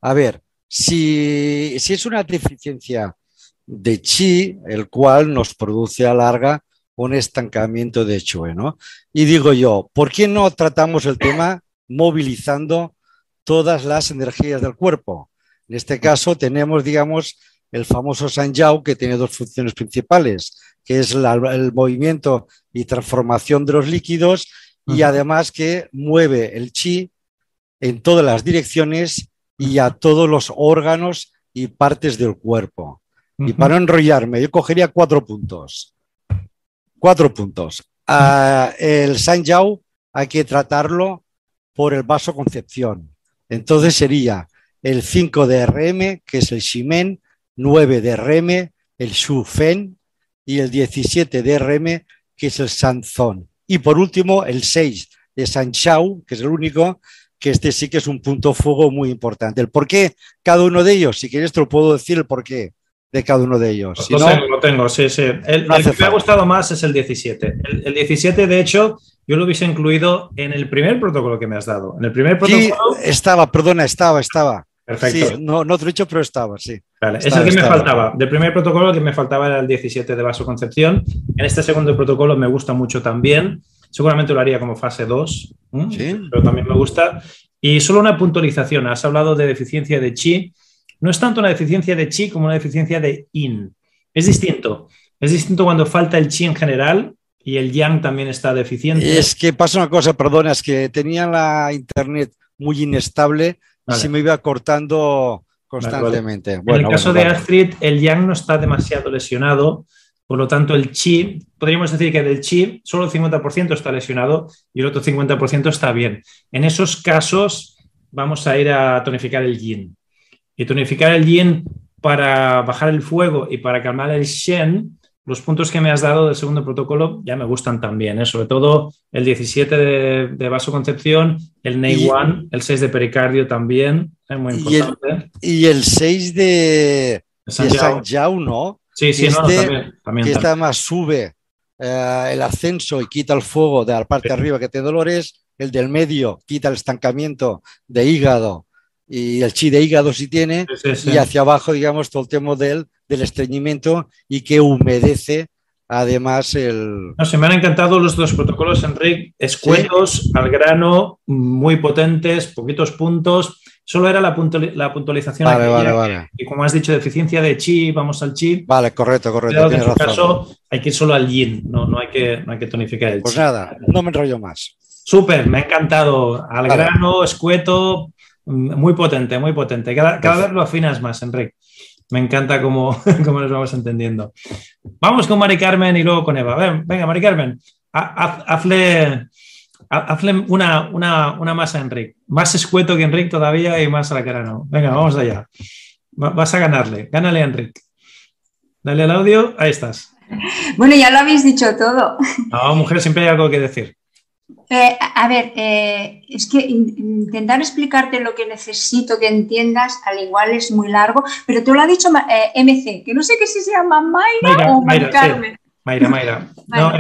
a ver, si, si, es una deficiencia de chi, el cual nos produce a larga un estancamiento de chue, ¿no? Y digo yo, ¿por qué no tratamos el tema movilizando todas las energías del cuerpo? En este caso tenemos, digamos, el famoso Sanjiao, que tiene dos funciones principales, que es el movimiento y transformación de los líquidos y además que mueve el chi en todas las direcciones y a todos los órganos y partes del cuerpo. Y para no enrollarme, yo cogería cuatro puntos. Cuatro puntos. El San Yao hay que tratarlo por el vaso concepción. Entonces sería el 5 de RM, que es el Shimen, 9 de RM, el Shu Fen, y el 17 de RM, que es el Sanzón. Y por último, el 6 de San Chao, que es el único, que este sí que es un punto fuego muy importante. El por qué cada uno de ellos, si quieres te lo puedo decir el por qué de cada uno de ellos. lo, tengo, lo tengo, sí, sí. El, que me ha gustado más es el 17. El, 17, de hecho, yo lo hubiese incluido en el primer protocolo que me has dado. En el primer protocolo. Sí, estaba, perdona, estaba, estaba. Perfecto. Sí, no, no te lo he dicho, pero estaba, sí. Vale, es el que me faltaba. Del primer protocolo que me faltaba era el 17 de vasoconcepción. En este segundo protocolo me gusta mucho también. Seguramente lo haría como fase 2, ¿Sí? pero también me gusta. Y solo una puntualización. Has hablado de deficiencia de chi. No es tanto una deficiencia de chi como una deficiencia de yin. Es distinto. Es distinto cuando falta el chi en general y el yang también está deficiente. Es que pasa una cosa, perdona, es que tenía la internet muy inestable y se me iba cortando constantemente. en el caso de Astrid, el yang no está demasiado lesionado, por lo tanto el chi, podríamos decir que del chi solo el 50% está lesionado y el otro 50% está bien. En esos casos vamos a ir a tonificar el yin. Y tonificar el yin para bajar el fuego y para calmar el shen los puntos que me has dado del segundo protocolo ya me gustan también, ¿eh? sobre todo el 17 de, de vasoconcepción, el NEI 1, el 6 de pericardio también, es muy importante. Y el, 6 de, San Jau, ¿no? Sí, sí, este, también, Que esta más sube eh, el ascenso y quita el fuego de la parte de arriba que te dolores, el del medio quita el estancamiento de hígado y el chi de hígado si tiene, y hacia abajo, digamos, todo el tema del, del estreñimiento y que humedece además el... No, se me han encantado los dos protocolos, Enrique, escuetos, al grano, muy potentes, poquitos puntos. Solo era la, la puntualización. Vale, vale, vale. Y como has dicho, deficiencia de chi, vamos al chi. Vale, correcto, correcto. en este caso hay que ir solo al yin, no, no, hay, que, no hay que tonificar el pues chi. Pues nada, no me enrollo más. Súper, me ha encantado. Al grano, escueto, muy potente, muy potente. Cada, cada vez lo afinas más, Enrique. Me encanta cómo, cómo, nos vamos entendiendo. Vamos con Mari Carmen y luego con Eva. Ven, venga, Mari Carmen, hazle, hazle una, una, una, más a Enrique. Más escueto que Enrique todavía y más a la cara no. Venga, vamos allá. Vas a ganarle. Gánale a Enrique. Dale al audio. Ahí estás. Bueno, ya lo habéis dicho todo. No, mujer, siempre hay algo que decir. Eh, a ver, eh, es que intentar explicarte lo que necesito que entiendas al igual es muy largo, pero tú lo has dicho eh, MC, que no sé qué si se llama Mayra, o Mari Carmen. Mayra, Mayra. No,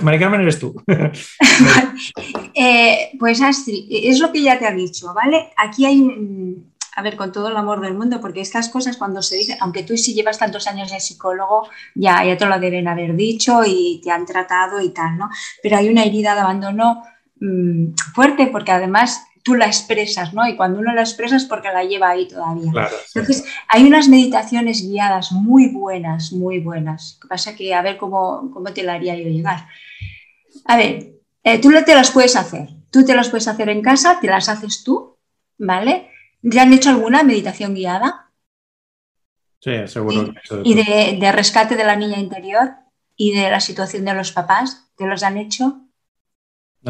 Mari Carmen eres tú. pues Astrid, es lo que ya te ha dicho, ¿vale? Aquí hay un, a ver, con todo el amor del mundo, porque estas cosas cuando se dicen, aunque tú sí llevas tantos años de psicólogo, ya, ya te lo deben haber dicho y te han tratado y tal, ¿no? Pero hay una herida de abandono mm, fuerte porque además tú la expresas, ¿no? Y cuando uno la expresa es porque la lleva ahí todavía. Entonces, hay unas meditaciones guiadas muy buenas, muy buenas. Lo que pasa que a ver cómo, cómo te la haría yo llegar. A ver, eh, tú te las puedes hacer. Tú te las puedes hacer en casa, te las haces tú, ¿vale? ¿Ya han hecho alguna meditación guiada? Sí, seguro. ¿Y, de, rescate de la niña interior y de la situación de los papás? ¿Te los han hecho?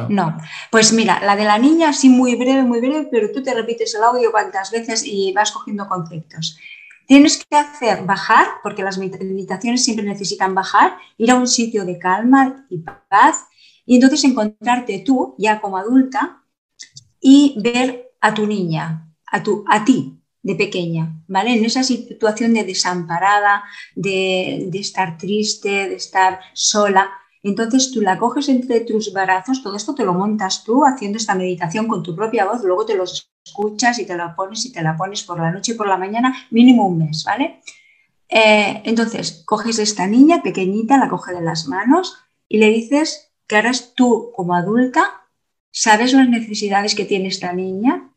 No. Pues mira, la de la niña sí muy breve, muy breve, pero tú te repites el audio cuantas veces y vas cogiendo conceptos. Tienes que hacer bajar, porque las meditaciones siempre necesitan bajar, ir a un sitio de calma y paz y entonces encontrarte tú, ya como adulta, y ver a tu niña, a, tu, a ti de pequeña, ¿vale? En esa situación de desamparada, de, estar triste, de estar sola. Entonces tú la coges entre tus brazos, todo esto te lo montas tú haciendo esta meditación con tu propia voz, luego te los escuchas y te la pones y te la pones por la noche y por la mañana, mínimo un mes, ¿vale? Eh, entonces coges a esta niña pequeñita, la coges de las manos y le dices que ahora tú como adulta sabes las necesidades que tiene esta niña,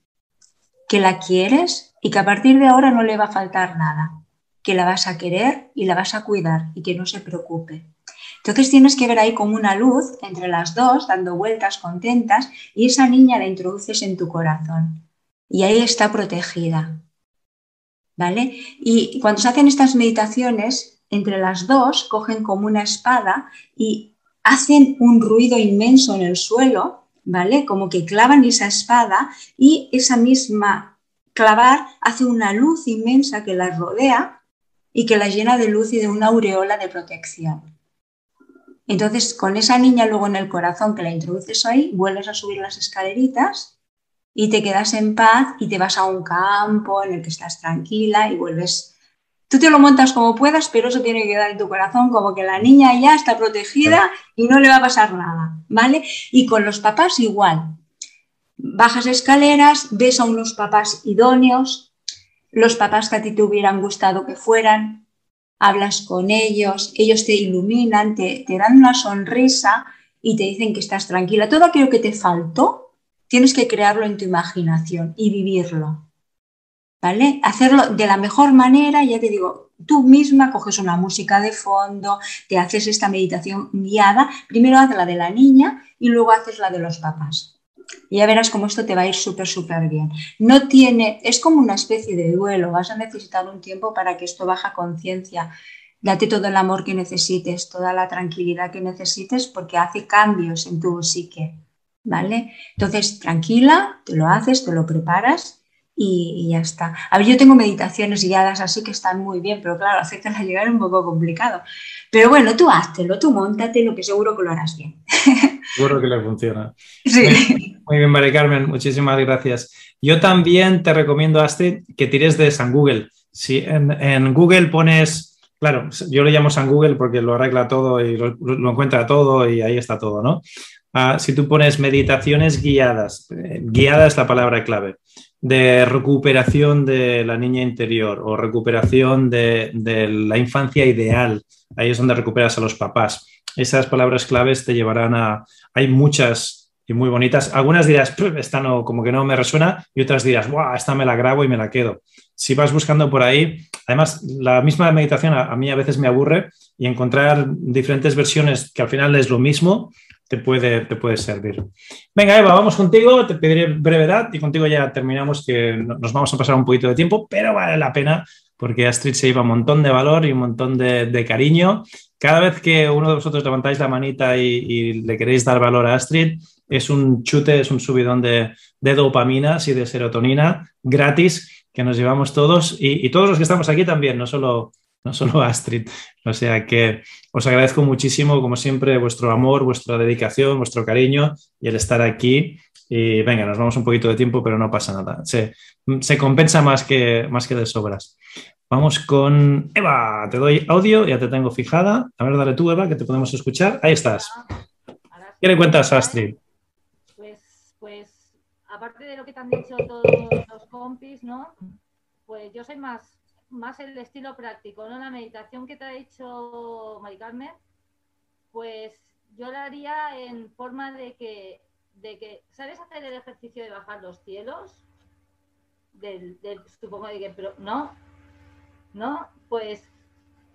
que la quieres y que a partir de ahora no le va a faltar nada, que la vas a querer y la vas a cuidar y que no se preocupe. Entonces tienes que ver ahí como una luz entre las dos, dando vueltas contentas, y esa niña la introduces en tu corazón. Y ahí está protegida. ¿Vale? Y cuando se hacen estas meditaciones, entre las dos cogen como una espada y hacen un ruido inmenso en el suelo ¿vale? Como que clavan esa espada y esa misma clavar hace una luz inmensa que la rodea y que la llena de luz y de una aureola de protección. Entonces, con esa niña luego en el corazón que la introduces ahí, vuelves a subir las escaleritas y te quedas en paz y te vas a un campo en el que estás tranquila y vuelves. Tú te lo montas como puedas, pero eso tiene que dar en tu corazón como que la niña ya está protegida y no le va a pasar nada, ¿vale? Y con los papás igual. Bajas escaleras, ves a unos papás idóneos, los papás que a ti te hubieran gustado que fueran, hablas con ellos, ellos te iluminan, te, te dan una sonrisa y te dicen que estás tranquila. Todo aquello que te faltó, tienes que crearlo en tu imaginación y vivirlo. ¿Vale? Hacerlo de la mejor manera, ya te digo, tú misma coges una música de fondo, te haces esta meditación guiada, primero haz la de la niña y luego haces la de los papás. Y ya verás cómo esto te va a ir súper, súper bien. No tiene, es como una especie de duelo, vas a necesitar un tiempo para que esto baja conciencia. Date todo el amor que necesites, toda la tranquilidad que necesites, porque hace cambios en tu psique. ¿vale? Entonces, tranquila, te lo haces, te lo preparas y, ya está. A ver, yo tengo meditaciones guiadas así que están muy bien, pero claro, hacértela llegar es un poco complicado. Pero bueno, tú háztelo, tú lo que seguro que lo harás bien. Seguro que le funciona. Sí. Muy bien, María Carmen, muchísimas gracias. Yo también te recomiendo, Astrid, que tires de San Google. Si en, Google pones, claro, yo le llamo San Google porque lo arregla todo y lo, lo encuentra todo y ahí está todo, ¿no? Ah, si tú pones meditaciones guiadas, eh, guiada es la palabra clave, de recuperación de la niña interior o recuperación de, la infancia ideal, ahí es donde recuperas a los papás. Esas palabras claves te llevarán a... Hay muchas y muy bonitas. Algunas dirás, esta no, como que no me resuena, y otras dirás, ¡guau! Esta me la grabo y me la quedo. Si vas buscando por ahí, además, la misma meditación a mí a veces me aburre y encontrar diferentes versiones que al final es lo mismo, te puede, te puede servir. Venga, Eva, vamos contigo, te pediré brevedad y contigo ya terminamos, que nos vamos a pasar un poquito de tiempo, pero vale la pena porque Astrid se lleva un montón de valor y un montón de, cariño. Cada vez que uno de vosotros levantáis la manita y, le queréis dar valor a Astrid, es un chute, es un subidón de, de dopaminas y de serotonina gratis que nos llevamos todos y, y todos los que estamos aquí también, no solo no solo Astrid. O sea que os agradezco muchísimo, como siempre, vuestro amor, vuestra dedicación, vuestro cariño y el estar aquí. Y venga, nos vamos un poquito de tiempo, pero no pasa nada. Se, compensa más que, más que de sobras. Vamos con Eva. Te doy audio, ya te tengo fijada. A ver, dale tú, Eva, que te podemos escuchar. Ahí estás. ¿Qué le cuentas, Astrid? Pues, pues, aparte de lo que te han dicho todos los compis, ¿no? Pues yo soy más más el estilo práctico, ¿no? La meditación que te ha hecho Mari Carmen, pues yo la haría en forma de que, de que, ¿sabes hacer el ejercicio de bajar los cielos? Del, supongo de que, pero no, no, pues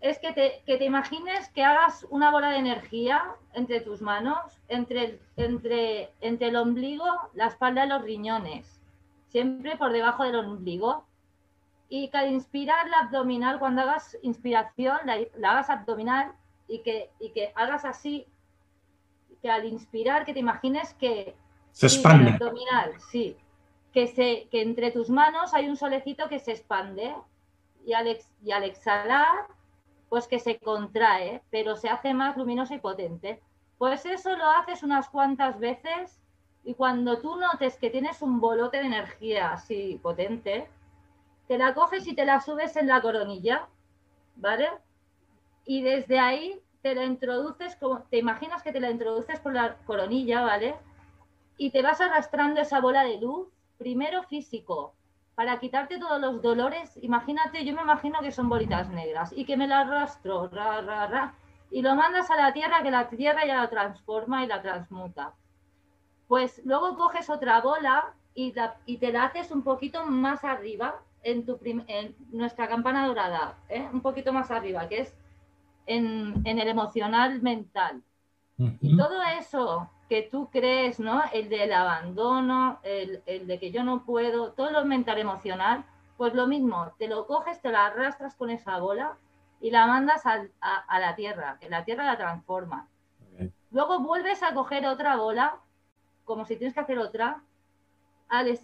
es que te, que te imagines que hagas una bola de energía entre tus manos, entre el, entre, entre el ombligo, la espalda y los riñones, siempre por debajo del ombligo, y que al inspirar la abdominal, cuando hagas inspiración, la, hagas abdominal y que, y que hagas así, que al inspirar, que te imagines que... Se expande. abdominal, sí. Que, se, que entre tus manos hay un solecito que se expande y al, y al exhalar, pues que se contrae, pero se hace más luminoso y potente. Pues eso lo haces unas cuantas veces y cuando tú notes que tienes un bolote de energía así potente, te la coges y te la subes en la coronilla, ¿vale? Y desde ahí te la introduces, como, te imaginas que te la introduces por la coronilla, ¿vale? Y te vas arrastrando esa bola de luz, primero físico, para quitarte todos los dolores. Imagínate, yo me imagino que son bolitas negras y que me la arrastro, ra, ra, ra, y lo mandas a la tierra, que la tierra ya la transforma y la transmuta. Pues luego coges otra bola y, y te la haces un poquito más arriba, en, tu en nuestra campana dorada, ¿eh? un poquito más arriba, que es en, el emocional mental. Y todo eso que tú crees, ¿no? El del abandono, el, de que yo no puedo, todo lo mental emocional, pues lo mismo, te lo coges, te lo arrastras con esa bola y la mandas a, la tierra, que la tierra la transforma. Luego vuelves a coger otra bola, como si tienes que hacer otra, al,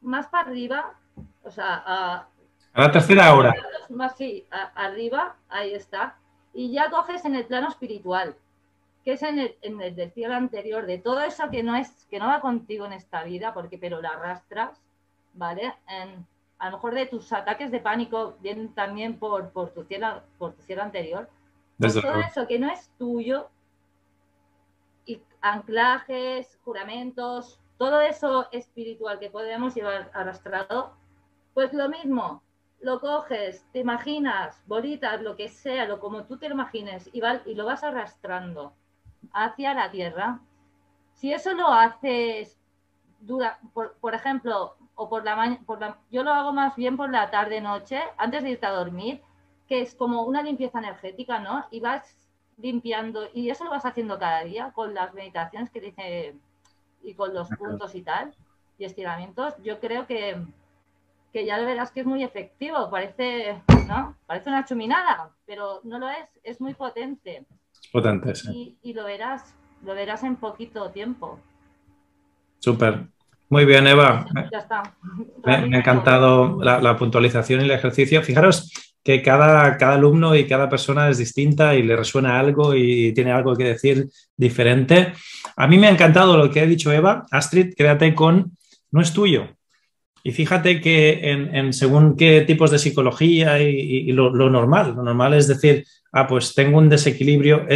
más para arriba, o sea, a, la tercera hora. Más, sí, arriba, ahí está. Y ya coges en el plano espiritual. que es en el, en el del cielo anterior, de todo eso que no es, que no va contigo en esta vida, porque pero la arrastras, ¿vale? En, a lo mejor de tus ataques de pánico vienen también por, por, tu, cielo, por tu cielo anterior. Pues todo eso que no es tuyo, y anclajes, juramentos, todo eso espiritual que podemos llevar arrastrado, pues lo mismo, lo coges, te imaginas, bolitas, lo que sea, lo como tú te lo imagines, y, y lo vas arrastrando hacia la tierra. Si eso lo haces, dura, por, por ejemplo, o por la mañana, yo lo hago más bien por la tarde-noche, antes de irte a dormir, que es como una limpieza energética, ¿no? Y vas limpiando, y eso lo vas haciendo cada día con las meditaciones que dice y con los puntos y tal, y estiramientos. Yo creo que, que ya verás que es muy efectivo, parece, ¿no? Parece una chuminada, pero no lo es, es muy potente. Potente, sí. Y, y lo verás, lo verás en poquito tiempo. Súper. Muy bien, Eva. Me, ha encantado la, puntualización y el ejercicio. Fijaros que cada, cada, alumno y cada persona es distinta y le resuena algo y tiene algo que decir diferente. A mí me ha encantado lo que ha dicho Eva. Astrid, quédate con no es tuyo. Y fíjate que en, según qué tipos de psicología y, lo, normal, lo normal es decir, ah, pues tengo un desequilibrio.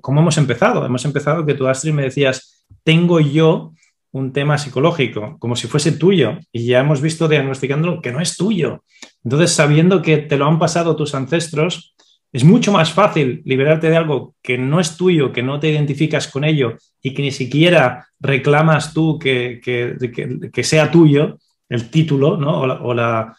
¿Cómo hemos empezado? Hemos empezado que tú, Astrid, me decías, tengo yo un tema psicológico, como si fuese tuyo, y ya hemos visto diagnosticándolo que no es tuyo. Entonces, sabiendo que te lo han pasado tus ancestros, es mucho más fácil liberarte de algo que no es tuyo, que no te identificas con ello y que ni siquiera reclamas tú que, que, sea tuyo el título ¿no? o, la,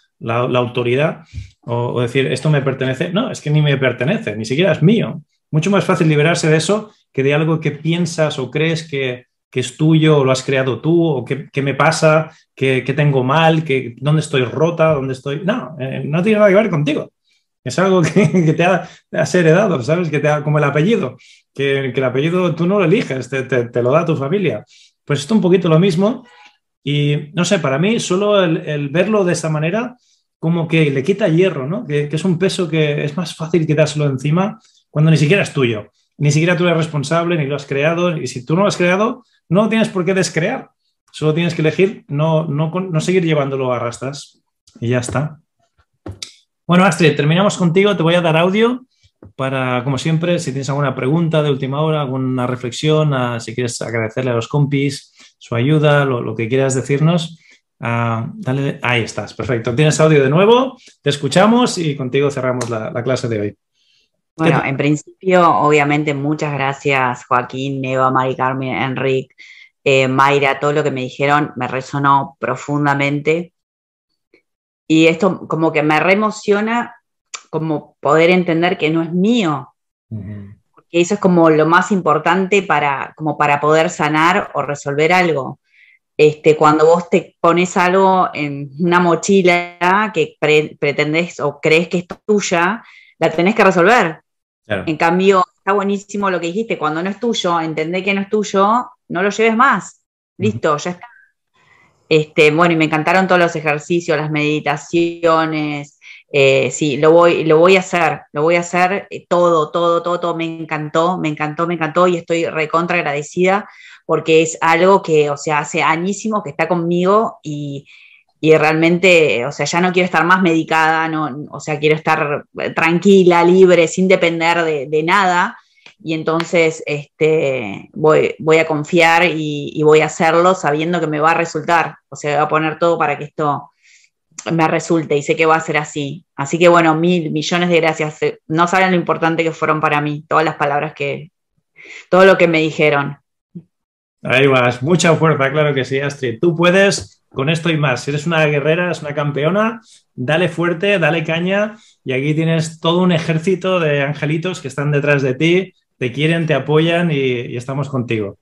autoridad, o, decir, esto me pertenece. No, es que ni me pertenece, ni siquiera es mío. Mucho más fácil liberarse de eso que de algo que piensas o crees que, que es tuyo o lo has creado tú o qué, me pasa, qué, tengo mal, que, dónde estoy rota, dónde estoy... No, eh, no tiene nada que ver contigo. Es algo que, te, has heredado, ¿sabes? Que te como el apellido, que, el apellido tú no lo eliges, te, lo da tu familia. Pues esto un poquito lo mismo y no sé, para mí solo el, verlo de esa manera como que le quita hierro, ¿no? Que, es un peso que es más fácil quitárselo encima cuando ni siquiera es tuyo. Ni siquiera tú eres responsable, ni lo has creado, y si tú no lo has creado, no tienes por qué descrear, solo tienes que elegir no, no, seguir llevándolo a rastras y ya está. Bueno, Astrid, terminamos contigo, te voy a dar audio para, como siempre, si tienes alguna pregunta de última hora, alguna reflexión, si quieres agradecerle a los compis su ayuda, lo, que quieras decirnos, ah, dale, ahí estás, perfecto. Tienes audio de nuevo, te escuchamos y contigo cerramos la, clase de hoy. Bueno, en principio, obviamente, muchas gracias, Joaquín, Eva, Mari Carmen, Enrique, eh, Mayra, todo lo que me dijeron me resonó profundamente. Y esto como que me reemociona como poder entender que no es mío. Eso es como lo más importante para, como para poder sanar o resolver algo. Este, cuando vos te pones algo en una mochila que pretendes o crees que es tuya, la tenés que resolver. En cambio, está buenísimo lo que dijiste, cuando no es tuyo, entendé que no es tuyo, no lo lleves más. Listo, ya está. Este, bueno, y me encantaron todos los ejercicios, las meditaciones. Eh, sí, lo voy, lo voy a hacer, lo voy a hacer eh, todo, todo, todo, todo. Me encantó, me encantó, me encantó y estoy recontra agradecida porque es algo que, o sea, hace añísimo que está conmigo y, y realmente, o sea, ya no quiero estar más medicada, no, o sea, quiero estar tranquila, libre, sin depender de, nada. Y entonces este, voy, voy a confiar y, voy a hacerlo sabiendo que me va a resultar. O sea, voy a poner todo para que esto me resulte y sé que va a ser así. Así que bueno, mil millones de gracias. No saben lo importante que fueron para mí, todas las palabras que, todo lo que me dijeron. Ahí vas, mucha fuerza, claro que sí, Astrid. Tú puedes con esto y más. Si eres una guerrera, eres una campeona, dale fuerte, dale caña y aquí tienes todo un ejército de angelitos que están detrás de ti, te quieren, te apoyan y, estamos contigo.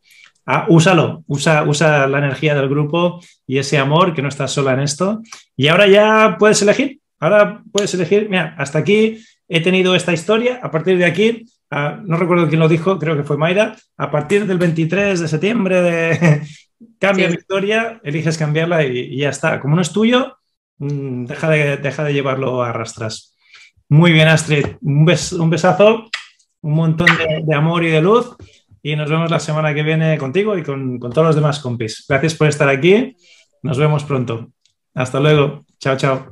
Ah, úsalo, usa, usa la energía del grupo y ese amor que no estás sola en esto. Y ahora ya puedes elegir, ahora puedes elegir, mira, hasta aquí he tenido esta historia, a partir de aquí ah, no recuerdo quién lo dijo, creo que fue Mayra, a partir del 23 de septiembre de, cambia mi historia, eliges cambiarla y, ya está. Como no es tuyo, mm, deja de, deja de llevarlo a rastras. Muy bien, Astrid. Un, besazo, un montón de, amor y de luz. Y nos vemos la semana que viene contigo y con, con todos los demás compis. Gracias por estar aquí. Nos vemos pronto. Hasta luego. Chao, chao.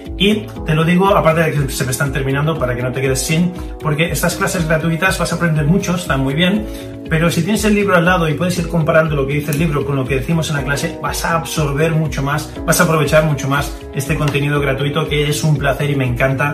Y te lo digo, aparte de que se me están terminando, para que no te quedes sin, porque estas clases gratuitas vas a aprender mucho, están muy bien, pero si tienes el libro al lado y puedes ir comparando lo que dice el libro con lo que decimos en la clase, vas a absorber mucho más, vas a aprovechar mucho más este contenido gratuito que es un placer y me encanta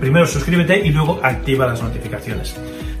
primero suscríbete y luego activa las notificaciones.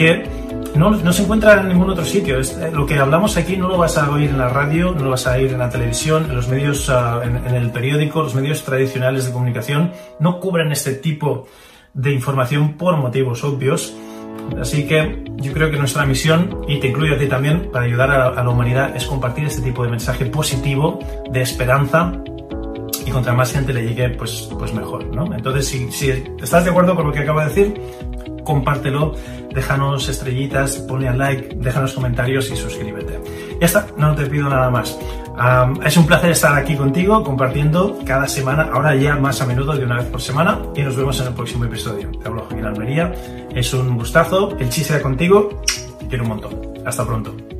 que no, se encuentra en ningún otro sitio. Eh, lo que hablamos aquí no lo vas a oír en la radio, no lo vas a oír en la televisión, en los medios, ah, en, el periódico, los medios tradicionales de comunicación no cubren este tipo de información por motivos obvios. Así que yo creo que nuestra misión, y te incluyo a ti también, para ayudar a, la humanidad, es compartir este tipo de mensaje positivo, de esperanza, y contra más gente le llegue, pues, pues mejor. Entonces, si estás de acuerdo con lo que acabo de decir, compártelo, déjanos estrellitas, ponle al like, déjanos comentarios y suscríbete. Ya está, no te pido nada más. es un placer estar aquí contigo compartiendo cada semana, ahora ya más a menudo de una vez por semana y nos vemos en el próximo episodio. Te hablo Joaquín Almería, es un gustazo, el chiste contigo, quiero un montón. Hasta pronto.